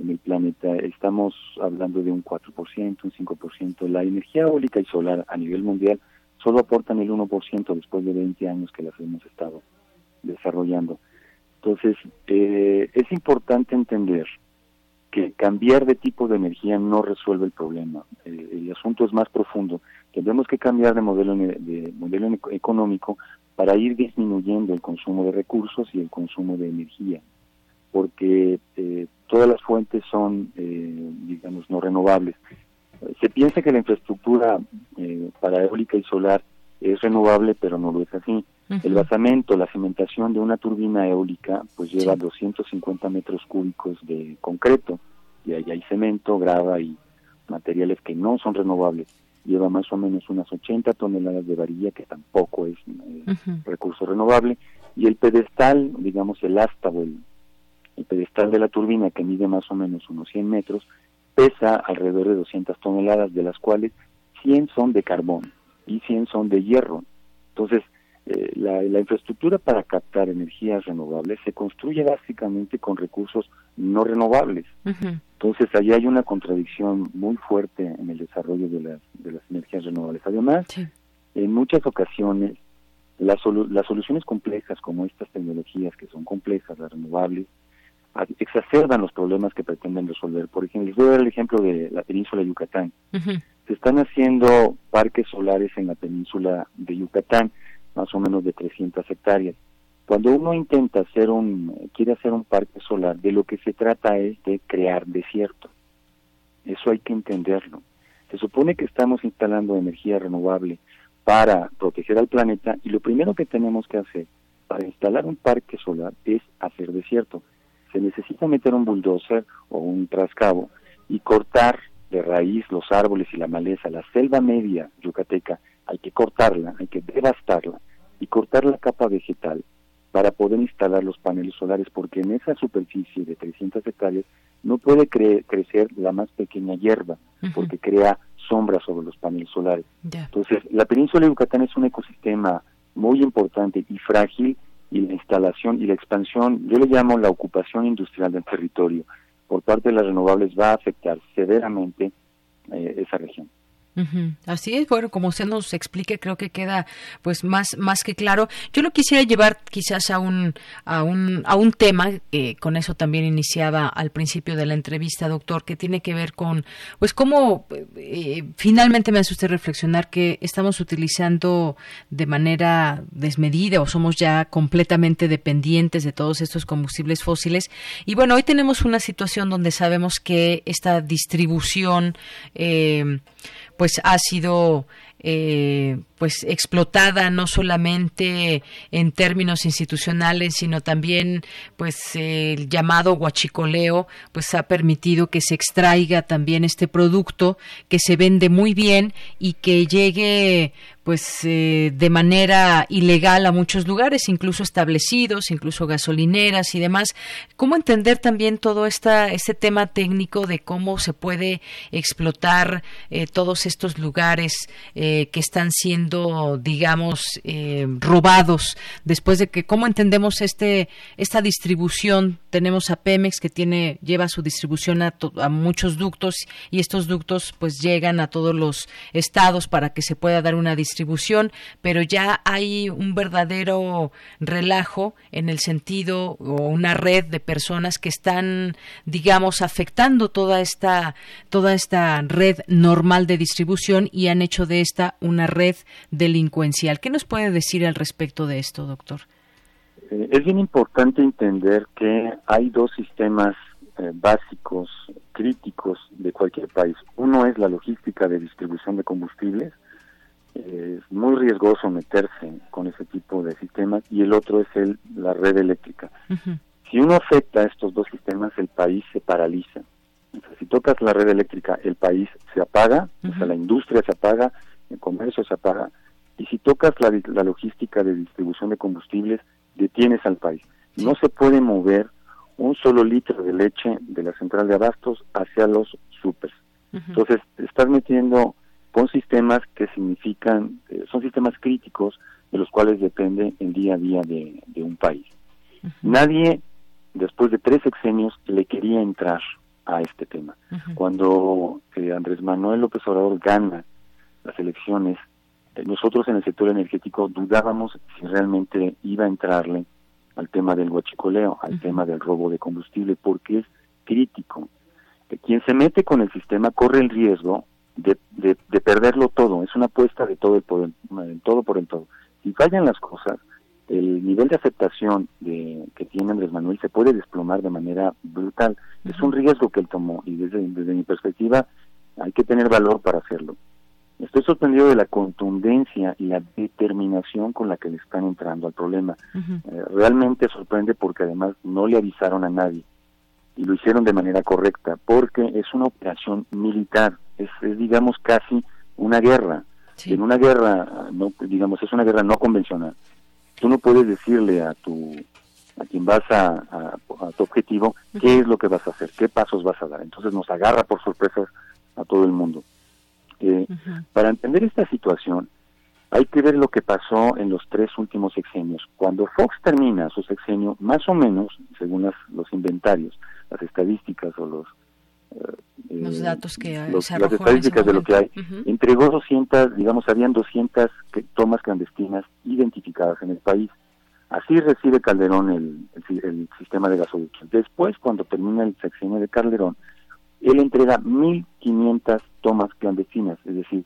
en el planeta. Estamos hablando de un 4%, un 5%. La energía eólica y solar a nivel mundial solo aportan el 1% después de 20 años que las hemos estado desarrollando. Entonces, eh, es importante entender que cambiar de tipo de energía no resuelve el problema. El, el asunto es más profundo. Tenemos que cambiar de modelo, de modelo eco- económico para ir disminuyendo el consumo de recursos y el consumo de energía, porque eh, todas las fuentes son, eh, digamos, no renovables. Eh, Se piensa que la infraestructura eh, para eólica y solar es renovable, pero no lo es así. El basamento, la cimentación de una turbina eólica, pues lleva 250 metros cúbicos de concreto, y ahí hay cemento, grava y materiales que no son renovables. Lleva más o menos unas 80 toneladas de varilla, que tampoco es eh, recurso renovable, y el pedestal, digamos el asta o el, el pedestal de la turbina, que mide más o menos unos 100 metros, pesa alrededor de 200 toneladas, de las cuales 100 son de carbón y 100 son de hierro. Entonces, eh, la, la infraestructura para captar energías renovables se construye básicamente con recursos no renovables. Entonces, allí hay una contradicción muy fuerte en el desarrollo de las, de las energías renovables. Además, en muchas ocasiones, las, solu- las soluciones complejas como estas tecnologías que son complejas, las renovables, exacerban los problemas que pretenden resolver. Por ejemplo, les voy a dar el ejemplo de la península de Yucatán. Se están haciendo parques solares en la península de Yucatán, más o menos de 300 hectáreas. Cuando uno intenta hacer un, quiere hacer un parque solar, de lo que se trata es de crear desierto. Eso hay que entenderlo. Se supone que estamos instalando energía renovable para proteger al planeta y lo primero que tenemos que hacer para instalar un parque solar es hacer desierto. Se necesita meter un bulldozer o un trascabo y cortar de raíz los árboles y la maleza, la selva media yucateca, hay que cortarla, hay que devastarla y cortar la capa vegetal para poder instalar los paneles solares, porque en esa superficie de 300 hectáreas no puede cre- crecer la más pequeña hierba, porque crea sombra sobre los paneles solares. Entonces, la península de Yucatán es un ecosistema muy importante y frágil y la instalación y la expansión, yo le llamo la ocupación industrial del territorio por parte de las renovables va a afectar severamente eh, esa región. Así es, bueno, como usted nos explique, creo que queda pues más más que claro. Yo lo quisiera llevar quizás a un a un a un tema que con eso también iniciaba al principio de la entrevista, doctor, que tiene que ver con pues cómo eh, finalmente me hace usted reflexionar que estamos utilizando de manera desmedida o somos ya completamente dependientes de todos estos combustibles fósiles y bueno, hoy tenemos una situación donde sabemos que esta distribución eh, pues ha sido eh, pues explotada no solamente en términos institucionales sino también pues el llamado guachicoleo pues ha permitido que se extraiga también este producto que se vende muy bien y que llegue pues eh, de manera ilegal a muchos lugares, incluso establecidos, incluso gasolineras y demás. ¿Cómo entender también todo esta, este tema técnico de cómo se puede explotar eh, todos estos lugares eh, que están siendo, digamos, eh, robados después de que, cómo entendemos este, esta distribución? Tenemos a Pemex que tiene, lleva su distribución a, to- a muchos ductos y estos ductos pues llegan a todos los estados para que se pueda dar una distribución pero ya hay un verdadero relajo en el sentido o una red de personas que están, digamos, afectando toda esta toda esta red normal de distribución y han hecho de esta una red delincuencial. ¿Qué nos puede decir al respecto de esto, doctor? Eh, es bien importante entender que hay dos sistemas eh, básicos, críticos de cualquier país. Uno es la logística de distribución de combustibles. Eh, es muy riesgoso meterse con ese tipo de sistemas y el otro es el, la red eléctrica. Si uno afecta a estos dos sistemas, el país se paraliza. si tocas la red eléctrica, el país se apaga, o sea, la industria se apaga, el comercio se apaga, y si tocas la, la logística de distribución de combustibles, detienes al país. No se puede mover un solo litro de leche de la central de abastos hacia los supers. Entonces, estás metiendo con sistemas que significan, eh, son sistemas críticos de los cuales depende el día a día de, un país. Nadie, después de tres sexenios, le quería entrar a este tema. Cuando eh, Andrés Manuel López Obrador gana las elecciones, eh, nosotros en el sector energético dudábamos si realmente iba a entrarle al tema del huachicoleo, al tema del robo de combustible, porque es crítico. quien se mete con el sistema corre el riesgo de, de, perderlo todo, es una apuesta de todo, el poder, todo por el todo. Si fallan las cosas, el nivel de aceptación de, que tiene Andrés Manuel se puede desplomar de manera brutal. Es un riesgo que él tomó y desde, desde mi perspectiva hay que tener valor para hacerlo. Estoy sorprendido de la contundencia y la determinación con la que le están entrando al problema. Eh, realmente sorprende porque además no le avisaron a nadie y lo hicieron de manera correcta porque es una operación militar, es, digamos casi una guerra. En una guerra, no, digamos, es una guerra no convencional. Tú no puedes decirle a tu a quien vas a, a tu objetivo qué es lo que vas a hacer, qué pasos vas a dar. Entonces nos agarra por sorpresas a todo el mundo. Eh, para entender esta situación, hay que ver lo que pasó en los tres últimos sexenios. Cuando Fox termina su sexenio, más o menos, según los inventarios, las estadísticas o los... Eh, los datos que las estadísticas de lo que hay, entregó 200, digamos, habían 200 tomas clandestinas identificadas en el país. Así recibe Calderón el, el, sistema de gasoductos. Después, cuando termina el sexenio de Calderón, él entrega 1.500 tomas clandestinas, es decir,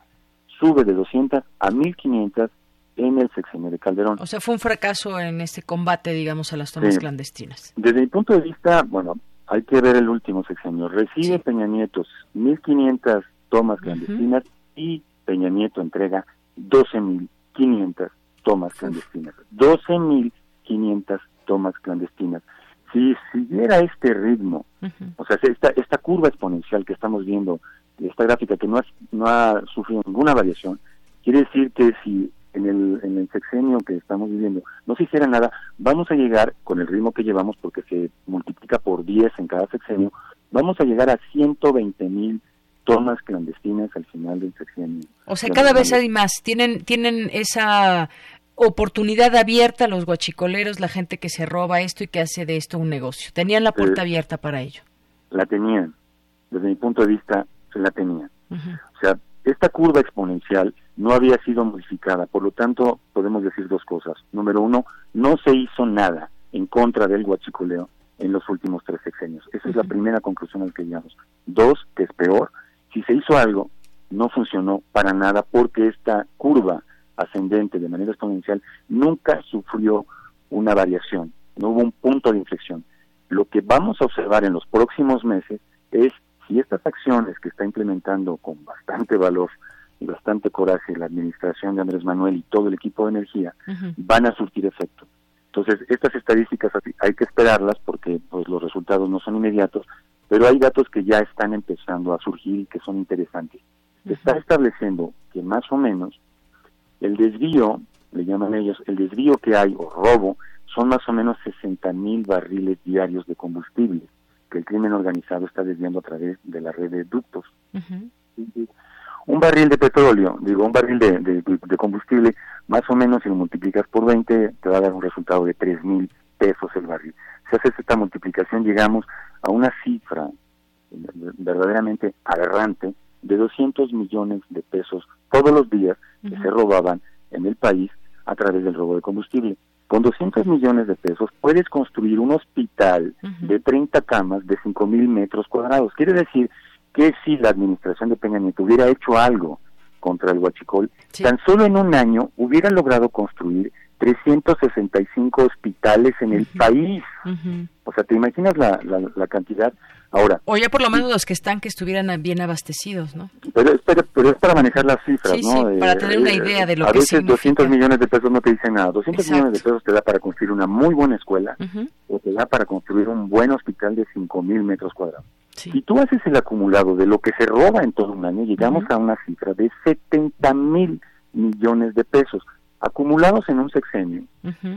sube de 200 a 1.500 en el sexenio de Calderón. O sea, fue un fracaso en este combate, digamos, a las tomas clandestinas. Desde mi punto de vista, bueno, hay que ver el último sexenio. Recibe Peña Nieto 1.500 tomas clandestinas y Peña Nieto entrega 12.500 tomas clandestinas. 12.500 tomas clandestinas si siguiera este ritmo, o sea, esta, esta curva exponencial que estamos viendo, esta gráfica que no ha, no ha sufrido ninguna variación, quiere decir que si en el, en el sexenio que estamos viviendo no se hiciera nada, vamos a llegar con el ritmo que llevamos, porque se multiplica por 10 en cada sexenio, vamos a llegar a 120 mil tomas clandestinas al final del sexenio. O sea, cada vez hay más. Tienen, tienen esa oportunidad abierta a los guachicoleros, la gente que se roba esto y que hace de esto un negocio. Tenían la puerta abierta para ello. La tenían, desde mi punto de vista, se la tenían. O sea, esta curva exponencial no había sido modificada, por lo tanto, podemos decir dos cosas. Número uno, no se hizo nada en contra del guachicoleo en los últimos tres sexenios. Esa es la primera conclusión al que llegamos. Dos, que es peor, si se hizo algo, no funcionó para nada porque esta curva ascendente de manera exponencial, nunca sufrió una variación, no hubo un punto de inflexión. Lo que vamos a observar en los próximos meses es si estas acciones que está implementando con bastante valor y bastante coraje la administración de Andrés Manuel y todo el equipo de energía van a surtir efecto. Entonces, estas estadísticas hay que esperarlas porque pues los resultados no son inmediatos, pero hay datos que ya están empezando a surgir y que son interesantes. Se está estableciendo que más o menos el desvío, le llaman ellos, el desvío que hay o robo son más o menos 60 mil barriles diarios de combustible que el crimen organizado está desviando a través de la red de ductos. Un barril de petróleo, digo, un barril de, combustible, más o menos si lo multiplicas por 20, te va a dar un resultado de 3 mil pesos el barril. Si haces esta multiplicación, llegamos a una cifra verdaderamente aberrante de 200 millones de pesos todos los días que se robaban en el país a través del robo de combustible. Con 200 millones de pesos puedes construir un hospital de 30 camas de 5 mil metros cuadrados. Quiere decir que si la administración de Peña Nieto hubiera hecho algo contra el huachicol, tan solo en un año hubieran logrado construir 365 hospitales en el país. O sea, ¿te imaginas la, la, la, cantidad? Ahora. O ya por lo menos los que están que estuvieran bien abastecidos, ¿no? Pero, pero, pero es para manejar las cifras, ¿no? Sí, para tener una idea de lo a que veces significa. 200 millones de pesos no te dicen nada. 200 Exacto. millones de pesos te da para construir una muy buena escuela o te da para construir un buen hospital de 5.000 metros cuadrados. Si tú haces el acumulado de lo que se roba en todo un año, llegamos a una cifra de 70 mil millones de pesos acumulados en un sexenio.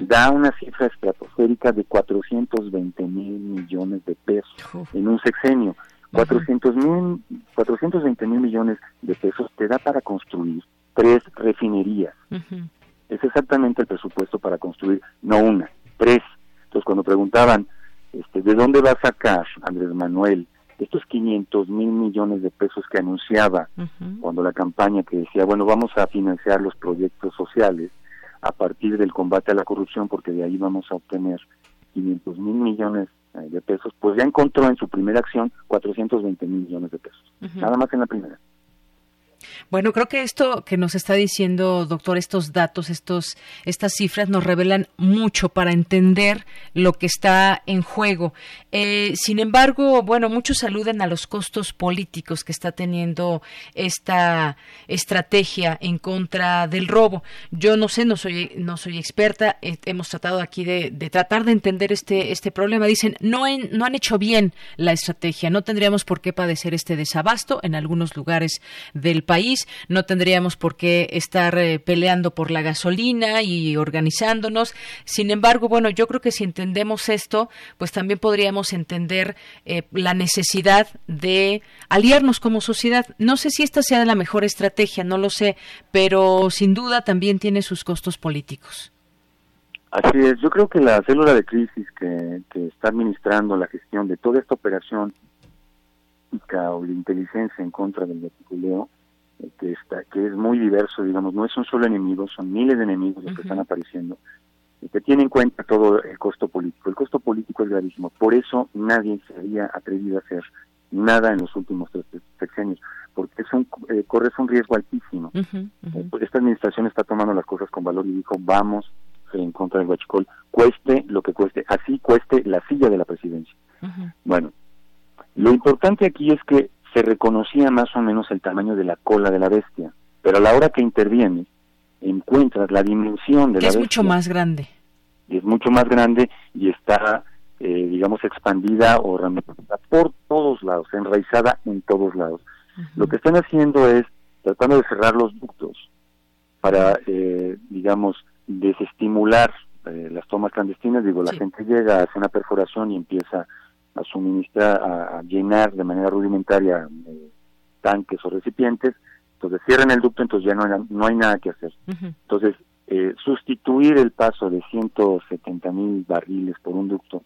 Da una cifra estratosférica de 420 mil millones de pesos en un sexenio. 400 mil, 420 mil millones de pesos te da para construir tres refinerías. Es exactamente el presupuesto para construir, no una, tres. Entonces, cuando preguntaban, este, ¿de dónde va a sacar Andrés Manuel estos 500 mil millones de pesos que anunciaba cuando la campaña que decía, bueno, vamos a financiar los proyectos sociales a partir del combate a la corrupción porque de ahí vamos a obtener 500 mil millones eh, de pesos, pues ya encontró en su primera acción 420 mil millones de pesos, nada más en la primera. Bueno, creo que esto que nos está diciendo, doctor, estos datos, estos, estas cifras nos revelan mucho para entender lo que está en juego. Eh, sin embargo, bueno, muchos aluden a los costos políticos que está teniendo esta estrategia en contra del robo. Yo no sé, no soy, no soy experta. eh, hemos tratado aquí de, de tratar de entender este, este problema. Dicen, no, en- no han hecho bien la estrategia. No tendríamos por qué padecer este desabasto en algunos lugares del país. No tendríamos por qué estar eh, peleando por la gasolina y organizándonos. Sin embargo, bueno, yo creo que si entendemos esto, pues también podríamos entender eh, la necesidad de aliarnos como sociedad. No sé si esta sea la mejor estrategia, no lo sé, pero sin duda también tiene sus costos políticos. Así es, yo creo que la célula de crisis que, está administrando la gestión de toda esta operación o de inteligencia en contra del verticuleo, eh, que está, que es muy diverso, digamos, no es un solo enemigo, son miles de enemigos los que están apareciendo, y que tiene en cuenta todo el costo político. El costo político es gravísimo, por eso nadie se había atrevido a hacer nada en los últimos tres sexenios, porque es un, eh, corres un riesgo altísimo. Eh, esta administración está tomando las cosas con valor y dijo, vamos en contra del huachicol, cueste lo que cueste, así cueste la silla de la presidencia. Bueno, lo importante aquí es que se reconocía más o menos el tamaño de la cola de la bestia, pero a la hora que interviene, encuentras la dimensión de Que la es bestia mucho más grande. y es mucho más grande y está, eh, digamos, expandida o ramificada por todos lados, enraizada en todos lados. Lo que están haciendo es tratando de cerrar los ductos para, eh, digamos, desestimular eh, las tomas clandestinas. Digo, la gente llega, hace una perforación y empieza a suministrar, a, a llenar de manera rudimentaria eh, tanques o recipientes. Entonces cierran el ducto, entonces ya no hay, no hay nada que hacer. Entonces, eh, sustituir el paso de 170 mil barriles por un ducto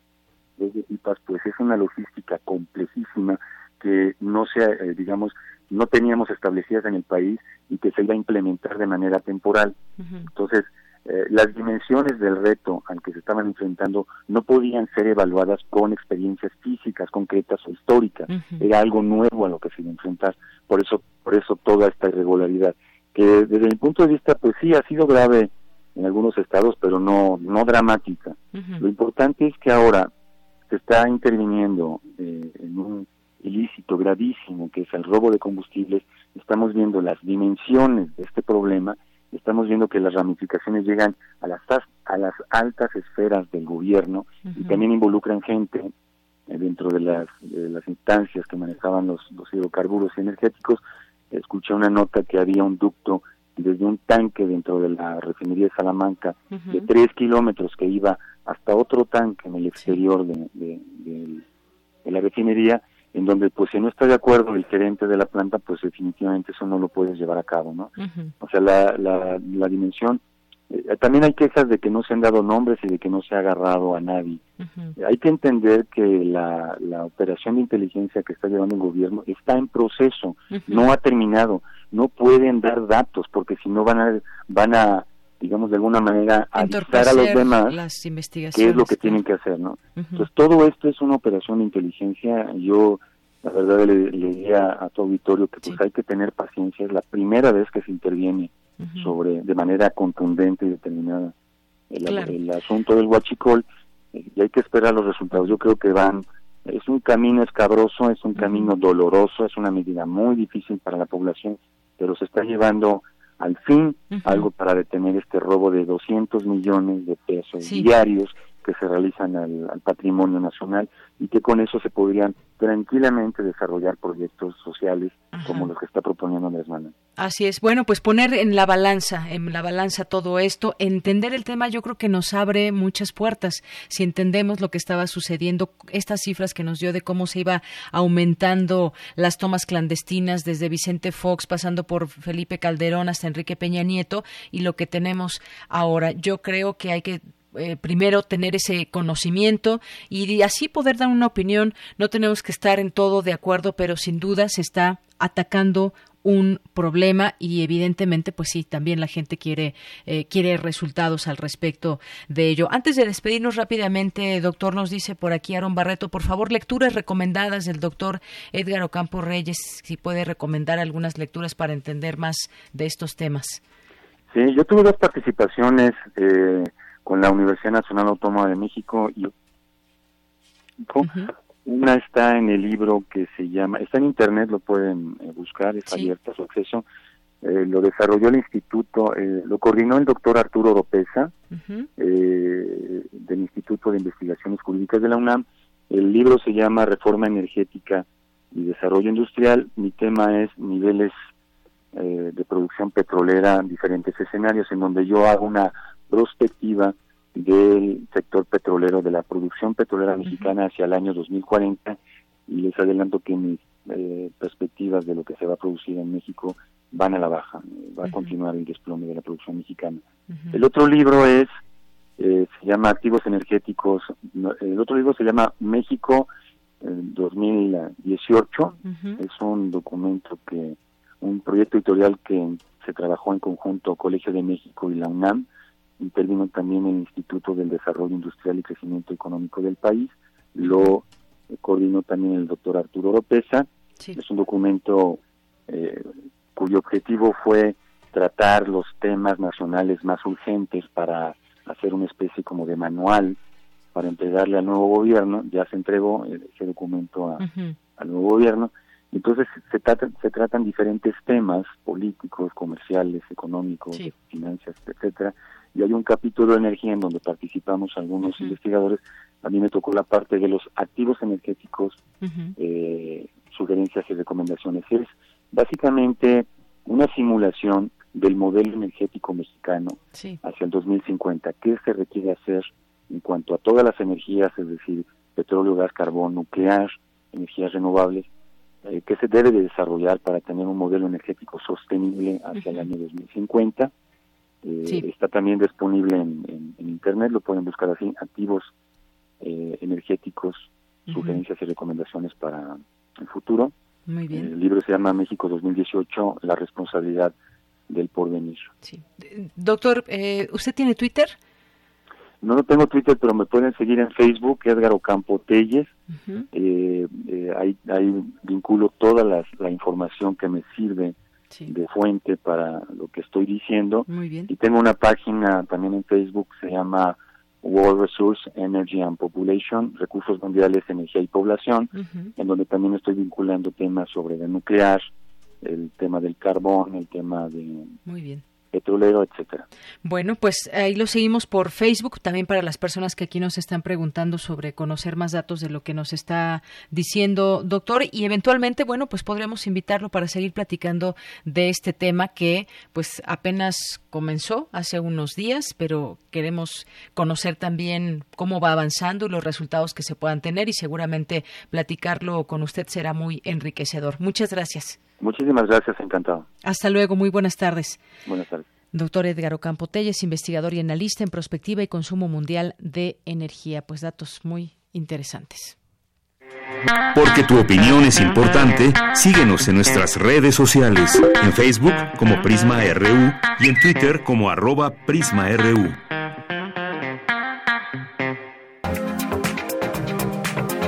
desde pipas, pues es una logística complejísima que no se, eh, digamos, no teníamos establecidas en el país y que se iba a implementar de manera temporal. Entonces, eh, las dimensiones del reto al que se estaban enfrentando no podían ser evaluadas con experiencias físicas concretas o históricas. Era algo nuevo a lo que se iba a enfrentar. Por eso, por eso toda esta irregularidad, que desde mi punto de vista, pues sí ha sido grave en algunos estados, pero no no dramática. Lo importante es que ahora se está interviniendo eh, en un ilícito gravísimo que es el robo de combustibles. Estamos viendo las dimensiones de este problema estamos viendo que las ramificaciones llegan a las as- a las altas esferas del gobierno y también involucran gente eh, dentro de las, de las instancias que manejaban los, los hidrocarburos energéticos. Escuché una nota que había un ducto desde un tanque dentro de la refinería de Salamanca de tres kilómetros que iba hasta otro tanque en el exterior de, de- de- de la refinería en donde pues si no está de acuerdo el gerente de la planta pues definitivamente eso no lo puedes llevar a cabo no o sea la, la, la dimensión eh, también hay quejas de que no se han dado nombres y de que no se ha agarrado a nadie. Hay que entender que la, la operación de inteligencia que está llevando el gobierno está en proceso no ha terminado. No pueden dar datos porque si no van a van a digamos de alguna manera avisar a los demás las qué es lo que tienen que hacer, ¿no? Entonces todo esto es una operación de inteligencia. Yo la verdad le, le diría a tu auditorio que pues hay que tener paciencia. Es la primera vez que se interviene sobre de manera contundente y determinada el, asunto del huachicol eh, y hay que esperar los resultados. Yo creo que van, es un camino escabroso, es un camino doloroso, es una medida muy difícil para la población, pero se está llevando al fin algo para detener este robo de 200 millones de pesos diarios que se realizan al, patrimonio nacional y que con eso se podrían tranquilamente desarrollar proyectos sociales como los que está proponiendo Andrés Manuel. Así es. Bueno, pues poner en la balanza, en la balanza todo esto, entender el tema, yo creo que nos abre muchas puertas. Si entendemos lo que estaba sucediendo, estas cifras que nos dio de cómo se iba aumentando las tomas clandestinas desde Vicente Fox, pasando por Felipe Calderón hasta Enrique Peña Nieto, y lo que tenemos ahora. Yo creo que hay que eh, primero tener ese conocimiento y así poder dar una opinión. No tenemos que estar en todo de acuerdo, pero sin duda se está atacando un problema y evidentemente pues sí también la gente quiere eh, quiere resultados al respecto de ello antes de despedirnos rápidamente doctor nos dice por aquí Aaron Barreto por favor lecturas recomendadas del doctor Edgar Ocampo Reyes si puede recomendar algunas lecturas para entender más de estos temas sí yo tuve dos participaciones eh, con la Universidad Nacional Autónoma de México y una está en el libro que se llama, está en internet, lo pueden eh, buscar, es abierto su acceso, eh, lo desarrolló el instituto, eh, lo coordinó el doctor Arturo Oropesa del Instituto de Investigaciones Jurídicas de la UNAM. El libro se llama Reforma Energética y Desarrollo Industrial. Mi tema es niveles de producción petrolera, diferentes escenarios, en donde yo hago una prospectiva del sector petrolero, de la producción petrolera mexicana hacia el año 2040 y les adelanto que mis eh, perspectivas de lo que se va a producir en México van a la baja, va a continuar el desplome de la producción mexicana. El otro libro es, eh, se llama Activos Energéticos, el otro libro se llama México 2018, es un documento que, un proyecto editorial que se trabajó en conjunto Colegio de México y la UNAM, intervino también el Instituto del Desarrollo Industrial y Crecimiento Económico del país, lo coordinó también el doctor Arturo Oropesa. Es un documento eh, cuyo objetivo fue tratar los temas nacionales más urgentes para hacer una especie como de manual para entregarle al nuevo gobierno. Ya se entregó ese documento al nuevo gobierno. Entonces se tratan, se tratan diferentes temas políticos, comerciales, económicos, finanzas, etcétera, y hay un capítulo de energía en donde participamos algunos investigadores. A mí me tocó la parte de los activos energéticos, eh, sugerencias y recomendaciones. Es básicamente una simulación del modelo energético mexicano hacia el 2050. ¿Qué se requiere hacer en cuanto a todas las energías, es decir, petróleo, gas, carbón, nuclear, energías renovables? Eh, ¿Qué se debe de desarrollar para tener un modelo energético sostenible hacia el año 2050? Eh, está también disponible en, Internet, lo pueden buscar así, activos eh, energéticos, sugerencias y recomendaciones para el futuro. Muy bien. El libro se llama México 2018, la responsabilidad del porvenir. Sí. Doctor, eh, ¿usted tiene Twitter? No, no tengo Twitter, pero me pueden seguir en Facebook, Edgar Ocampo Telles. ahí, ahí vinculo toda la información que me sirve de fuente para lo que estoy diciendo. Y tengo una página también en Facebook, se llama World Resource Energy and Population, Recursos Mundiales, Energía y Población, en donde también estoy vinculando temas sobre el nuclear, el tema del carbón, el tema de Muy bien etcétera. Bueno, pues ahí lo seguimos por Facebook, también para las personas que aquí nos están preguntando sobre conocer más datos de lo que nos está diciendo doctor y eventualmente, bueno, pues podríamos invitarlo para seguir platicando de este tema que pues apenas comenzó hace unos días, pero queremos conocer también cómo va avanzando y los resultados que se puedan tener y seguramente platicarlo con usted será muy enriquecedor. Muchas gracias. Muchísimas gracias, encantado. Hasta luego, muy buenas tardes. Buenas tardes. Doctor Edgar Ocampo Telles, investigador y analista en prospectiva y consumo mundial de energía. Pues datos muy interesantes. Porque tu opinión es importante, síguenos en nuestras redes sociales, en Facebook como Prisma RU y en Twitter como arroba PrismaRU.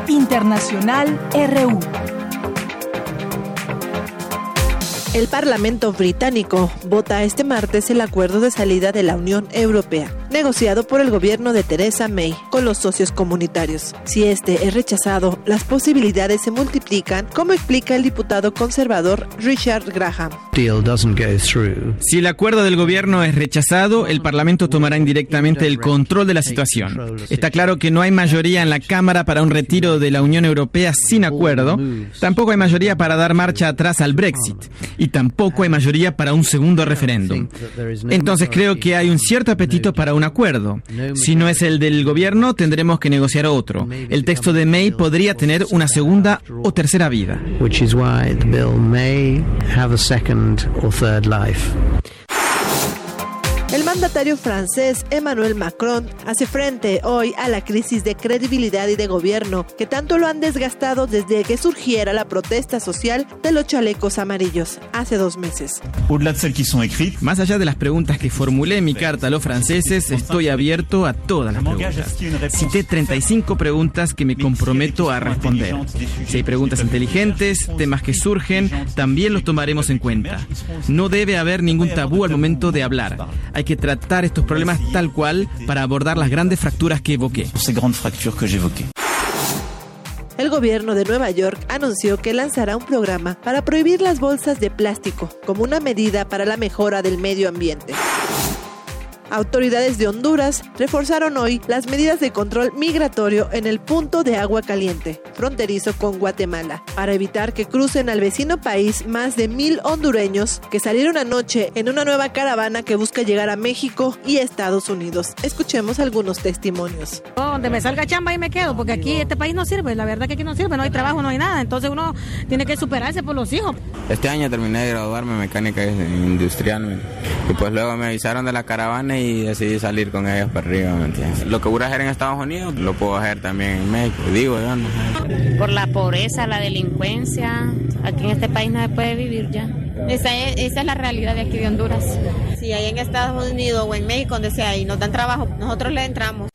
Internacional RU. El Parlamento británico vota este martes el acuerdo de salida de la Unión Europea. Negociado por el gobierno de Theresa May con los socios comunitarios. Si este es rechazado, las posibilidades se multiplican, como explica el diputado conservador Richard Graham. Si el acuerdo del gobierno es rechazado, el Parlamento tomará indirectamente el control de la situación. Está claro que no hay mayoría en la Cámara para un retiro de la Unión Europea sin acuerdo, tampoco hay mayoría para dar marcha atrás al Brexit y tampoco hay mayoría para un segundo referéndum. Entonces creo que hay un cierto apetito para un acuerdo. Si no es el del gobierno, tendremos que negociar otro. El texto de May podría tener una segunda o tercera vida. El mandatario francés Emmanuel Macron hace frente hoy a la crisis de credibilidad y de gobierno que tanto lo han desgastado desde que surgiera la protesta social de los chalecos amarillos hace dos meses. Más allá de las preguntas que formulé en mi carta a los franceses, estoy abierto a todas las preguntas. Cité 35 preguntas que me comprometo a responder. Si hay preguntas inteligentes, temas que surgen, también los tomaremos en cuenta. No debe haber ningún tabú al momento de hablar. Hay que tratar estos problemas tal cual para abordar las grandes fracturas que evoqué. El gobierno de Nueva York anunció que lanzará un programa para prohibir las bolsas de plástico como una medida para la mejora del medio ambiente. Autoridades de Honduras reforzaron hoy las medidas de control migratorio en el punto de agua caliente, fronterizo con Guatemala, para evitar que crucen al vecino país más de mil hondureños que salieron anoche en una nueva caravana que busca llegar a México y Estados Unidos. Escuchemos algunos testimonios. Donde me salga chamba y me quedo, porque aquí este país no sirve, la verdad que aquí no sirve, no hay trabajo, no hay nada, entonces uno tiene que superarse por los hijos. Este año terminé de graduarme en mecánica industrial y pues luego me avisaron de la caravana y decidí salir con ellos para arriba, ¿me entiendes? Lo que pude hacer en Estados Unidos lo puedo hacer también en México, digo yo, no sé. Por la pobreza, la delincuencia, aquí en este país no se puede vivir ya. Esa es, esa es la realidad de aquí de Honduras. Si hay en Estados Unidos o en México, donde sea, y nos dan trabajo, nosotros le entramos.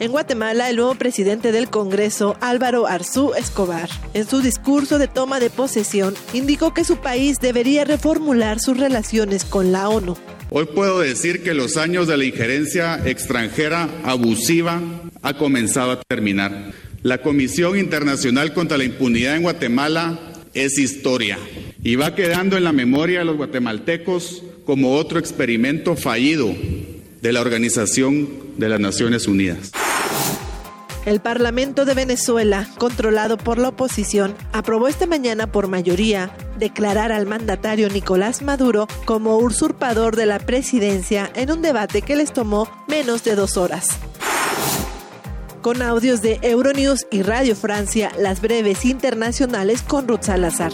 En Guatemala, el nuevo presidente del Congreso, Álvaro Arzú Escobar, en su discurso de toma de posesión, indicó que su país debería reformular sus relaciones con la ONU. Hoy puedo decir que los años de la injerencia extranjera abusiva ha comenzado a terminar. La Comisión Internacional contra la Impunidad en Guatemala es historia y va quedando en la memoria de los guatemaltecos como otro experimento fallido de la Organización de las Naciones Unidas. El Parlamento de Venezuela, controlado por la oposición, aprobó esta mañana por mayoría declarar al mandatario Nicolás Maduro como usurpador de la presidencia en un debate que les tomó menos de dos horas. Con audios de Euronews y Radio Francia, las breves internacionales con Ruth Salazar.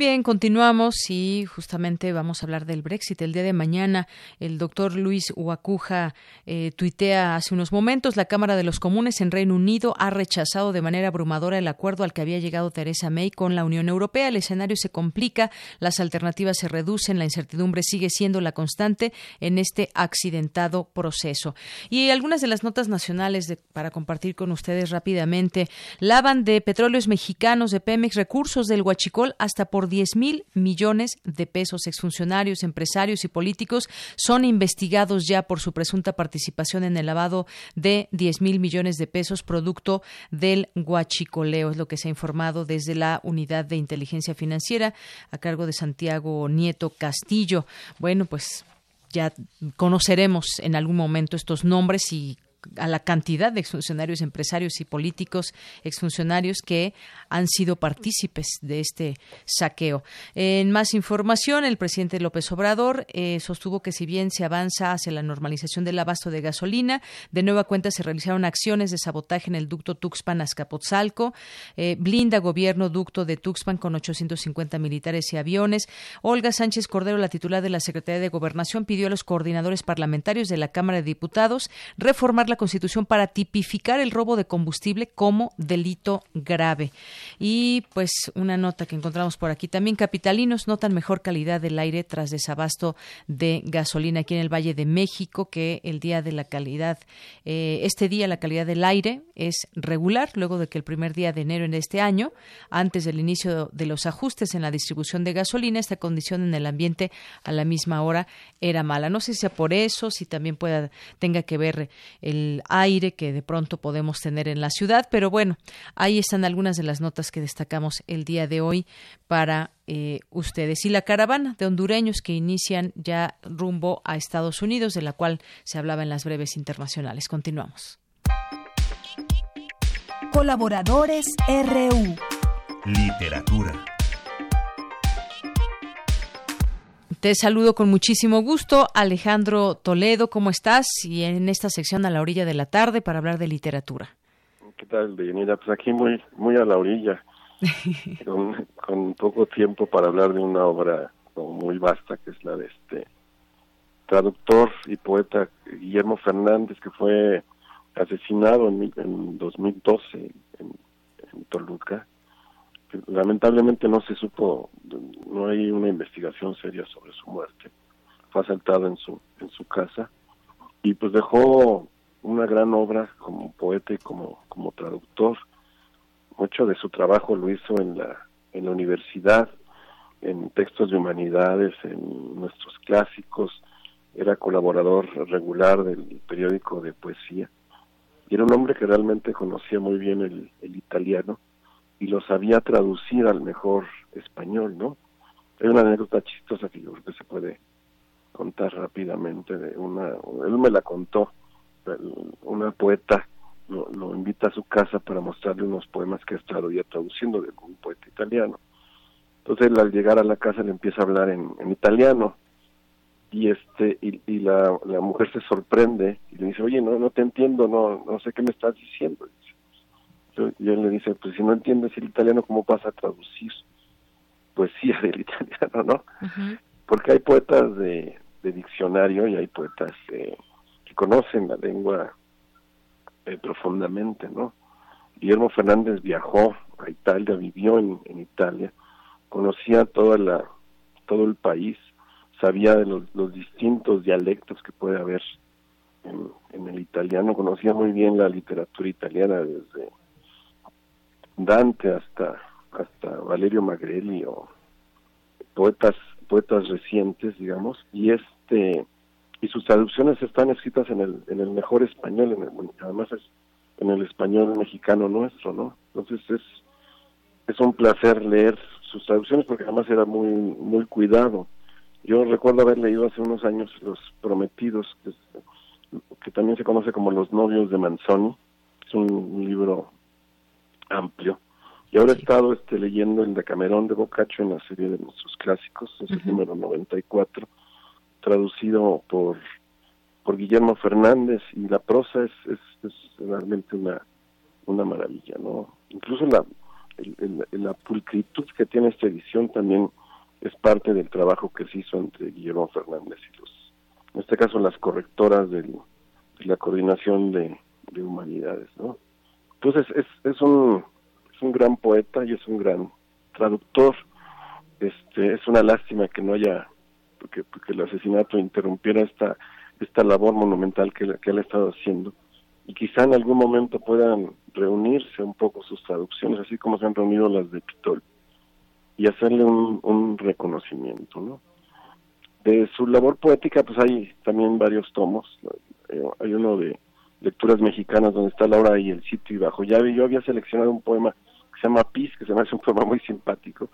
Bien, continuamos y justamente vamos a hablar del Brexit. El día de mañana, el doctor Luis Huacuja eh, tuitea hace unos momentos, la Cámara de los Comunes en Reino Unido ha rechazado de manera abrumadora el acuerdo al que había llegado Theresa May con la Unión Europea. El escenario se complica, las alternativas se reducen, la incertidumbre sigue siendo la constante en este accidentado proceso. Y algunas de las notas nacionales de, para compartir con ustedes rápidamente. Lavan de petróleos mexicanos de Pemex recursos del Huachicol hasta por 10 mil millones de pesos. Exfuncionarios, empresarios y políticos son investigados ya por su presunta participación en el lavado de 10 mil millones de pesos producto del guachicoleo. Es lo que se ha informado desde la Unidad de Inteligencia Financiera a cargo de Santiago Nieto Castillo. Bueno, pues ya conoceremos en algún momento estos nombres y a la cantidad de exfuncionarios, empresarios y políticos exfuncionarios que han sido partícipes de este saqueo. En más información, el presidente López Obrador eh, sostuvo que si bien se avanza hacia la normalización del abasto de gasolina, de nueva cuenta se realizaron acciones de sabotaje en el ducto Tuxpan-Azcapotzalco, eh, blinda gobierno ducto de Tuxpan con 850 militares y aviones. Olga Sánchez Cordero, la titular de la Secretaría de Gobernación, pidió a los coordinadores parlamentarios de la Cámara de Diputados reformar la Constitución para tipificar el robo de combustible como delito grave. Y pues una nota que encontramos por aquí también, capitalinos notan mejor calidad del aire tras desabasto de gasolina aquí en el Valle de México, que el día de la calidad, eh, este día la calidad del aire es regular, luego de que el primer día de enero en este año, antes del inicio de los ajustes en la distribución de gasolina, esta condición en el ambiente a la misma hora era mala. No sé si sea por eso, si también pueda, tenga que ver el aire que de pronto podemos tener en la ciudad, pero bueno, ahí están algunas de las notas que destacamos el día de hoy para eh, ustedes. Y la caravana de hondureños que inician ya rumbo a Estados Unidos, de la cual se hablaba en las breves internacionales. Continuamos. Colaboradores RU. Literatura. Te saludo con muchísimo gusto, Alejandro Toledo, ¿cómo estás? Y en esta sección a la orilla de la tarde para hablar de literatura. ¿Qué tal, Deyanira? Pues aquí muy, muy a la orilla, con, poco tiempo para hablar de una obra muy vasta que es la de este traductor y poeta Guillermo Fernández, que fue asesinado en, en 2012 en, en Toluca lamentablemente no se supo, no hay una investigación seria sobre su muerte. Fue asaltado en su en su casa y pues dejó una gran obra como poeta y como como traductor. Mucho de su trabajo lo hizo en la en la universidad, en textos de humanidades, en nuestros clásicos. Era colaborador regular del periódico de poesía. Y era un hombre que realmente conocía muy bien el, el italiano y lo sabía traducir al mejor español, ¿no? Hay una anécdota chistosa que yo creo que se puede contar rápidamente de una, él me la contó, una poeta lo, invita a su casa para mostrarle unos poemas que ha estado ya traduciendo de un poeta italiano. Entonces él al llegar a la casa le empieza a hablar en, italiano y este y, y la, la, mujer se sorprende y le dice oye no no te entiendo no no sé qué me estás diciendo y él le dice, pues si no entiendes el italiano, ¿cómo vas a traducir poesía del italiano, no? Porque hay poetas de, diccionario y hay poetas que conocen la lengua eh, profundamente, ¿no? Guillermo Fernández viajó a Italia, vivió en, Italia, conocía toda la, todo el país, sabía de los, los distintos dialectos que puede haber en, en, el italiano, conocía muy bien la literatura italiana desde Dante hasta hasta Valerio Magrelli o poetas poetas recientes digamos y este y sus traducciones están escritas en el en el mejor español en el, además es en el español mexicano nuestro no entonces es es un placer leer sus traducciones porque además era muy muy cuidado. Yo recuerdo haber leído hace unos años los prometidos que, que también se conoce como los novios de Manzoni. Es un libro amplio. Y ahora he estado este, leyendo el de Camerón de Boccaccio en la serie de nuestros clásicos, es el número 94, traducido por por Guillermo Fernández y la prosa es, es, realmente una una maravilla, ¿no? Incluso la la pulcritud que tiene esta edición también es parte del trabajo que se hizo entre Guillermo Fernández y los, en este caso las correctoras del, de la coordinación de, de humanidades, ¿no? Entonces es, es, un, es un gran poeta y es un gran traductor. Este, es una lástima que no haya, porque, porque el asesinato interrumpiera esta, esta labor monumental que, que él ha estado haciendo. Y quizá en algún momento puedan reunirse un poco sus traducciones, así como se han reunido las de Pitol, y hacerle un, reconocimiento, ¿no? De su labor poética, pues hay también varios tomos. Eh, hay uno de lecturas mexicanas donde está Laura y el sitio y bajo llave. Yo había seleccionado un poema que se llama Pis, que se me hace un poema muy simpático,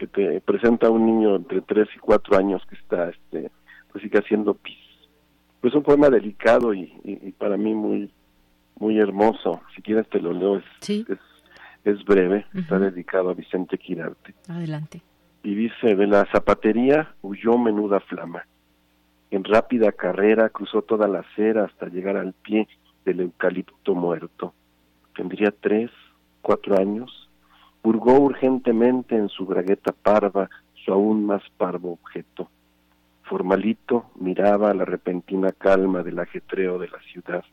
que te presenta a un niño entre 3 y 4 años que está, este, pues sigue haciendo pis. Pues un poema delicado y, y, para mí muy muy hermoso. Si quieres te lo leo, es, es, es, breve, está dedicado a Vicente Quirarte. Adelante. Y dice, de la zapatería huyó menuda flama en rápida carrera cruzó toda la acera hasta llegar al pie del eucalipto muerto. Tendría tres, cuatro años. Hurgó urgentemente en su bragueta parva su aún más parvo objeto. Formalito miraba la repentina calma del ajetreo de la ciudad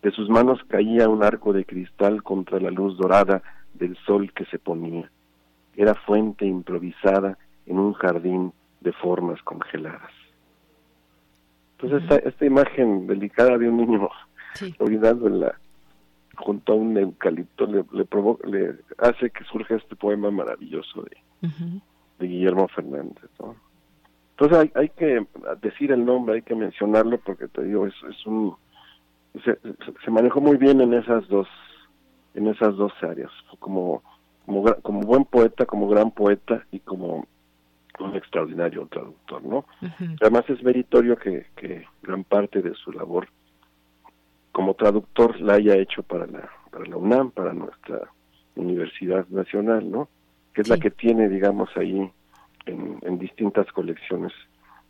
De sus manos caía un arco de cristal contra la luz dorada del sol que se ponía. Era fuente improvisada en un jardín de formas congeladas. Entonces esta, esta imagen delicada de un niño sí. en la junto a un eucalipto le, le, hace que surja este poema maravilloso de, de Guillermo Fernández. ¿no? Entonces hay, hay, que decir el nombre, hay que mencionarlo porque te digo, es, es un se, se, manejó muy bien en esas dos en esas dos áreas, como, como, como buen poeta, como gran poeta y como un extraordinario traductor, ¿no? Además es meritorio que, que gran parte de su labor como traductor la haya hecho para la, para la UNAM, para nuestra Universidad Nacional, ¿no? Que es la que tiene, digamos, ahí en, en distintas colecciones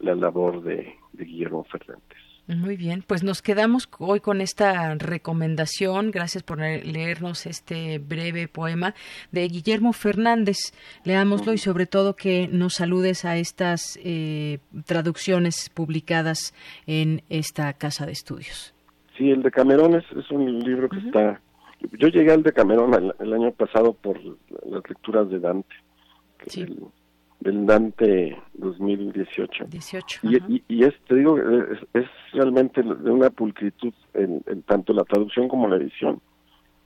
la labor de, de Guillermo Fernández. Muy bien, pues nos quedamos hoy con esta recomendación. Gracias por leernos este breve poema de Guillermo Fernández. Leámoslo y sobre todo que nos saludes a estas eh, traducciones publicadas en esta casa de estudios. Sí, el de Camerón es, es un libro que está... Yo llegué al de Camerón el, año pasado por las lecturas de Dante. Sí del Dante 2018. 18, y, y, es, te digo, es, realmente de una pulcritud en, tanto la traducción como la edición.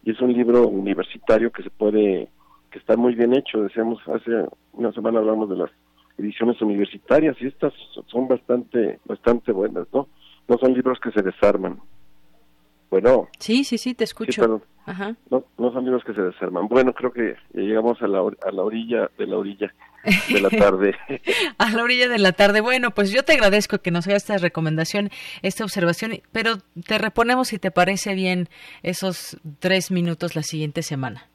Y es un libro universitario que se puede, que está muy bien hecho. Decíamos, hace una semana hablamos de las ediciones universitarias y estas son bastante, bastante buenas, ¿no? No son libros que se desarman. Bueno. Sí, sí, sí, te escucho. No, no son libros que se desarman. Bueno, creo que llegamos a la, a la orilla de la orilla de la tarde. a la orilla de la tarde. Bueno, pues yo te agradezco que nos hagas esta recomendación, esta observación, pero te reponemos si te parece bien esos tres minutos la siguiente semana.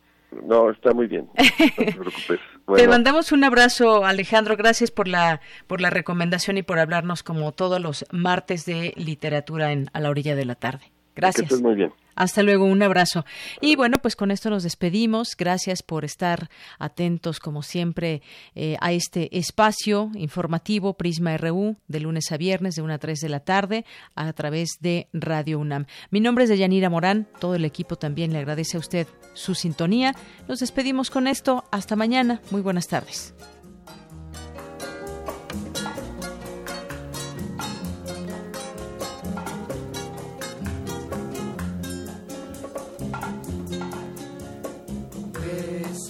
No, está muy bien. No te preocupes. Te mandamos un abrazo, Alejandro. Gracias por la por la recomendación y por hablarnos como todos los martes de literatura en a la orilla de la tarde. Gracias. muy bien. Hasta luego, un abrazo. Y bueno, pues con esto nos despedimos. Gracias por estar atentos, como siempre, eh, a este espacio informativo Prisma RU de lunes a viernes de 1 a 3 de la tarde a través de Radio UNAM. Mi nombre es Deyanira Morán. Todo el equipo también le agradece a usted su sintonía. Nos despedimos con esto. Hasta mañana. Muy buenas tardes.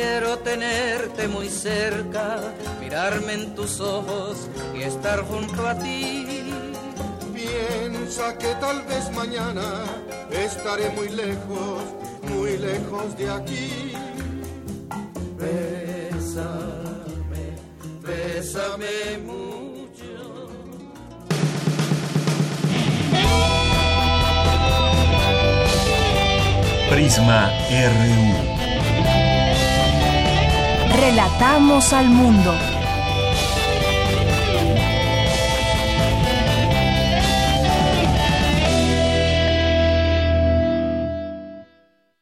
Quiero tenerte muy cerca, mirarme en tus ojos y estar junto a ti. Piensa que tal vez mañana estaré muy lejos, muy lejos de aquí. Bésame, bésame mucho. Prisma RU. Relatamos al mundo.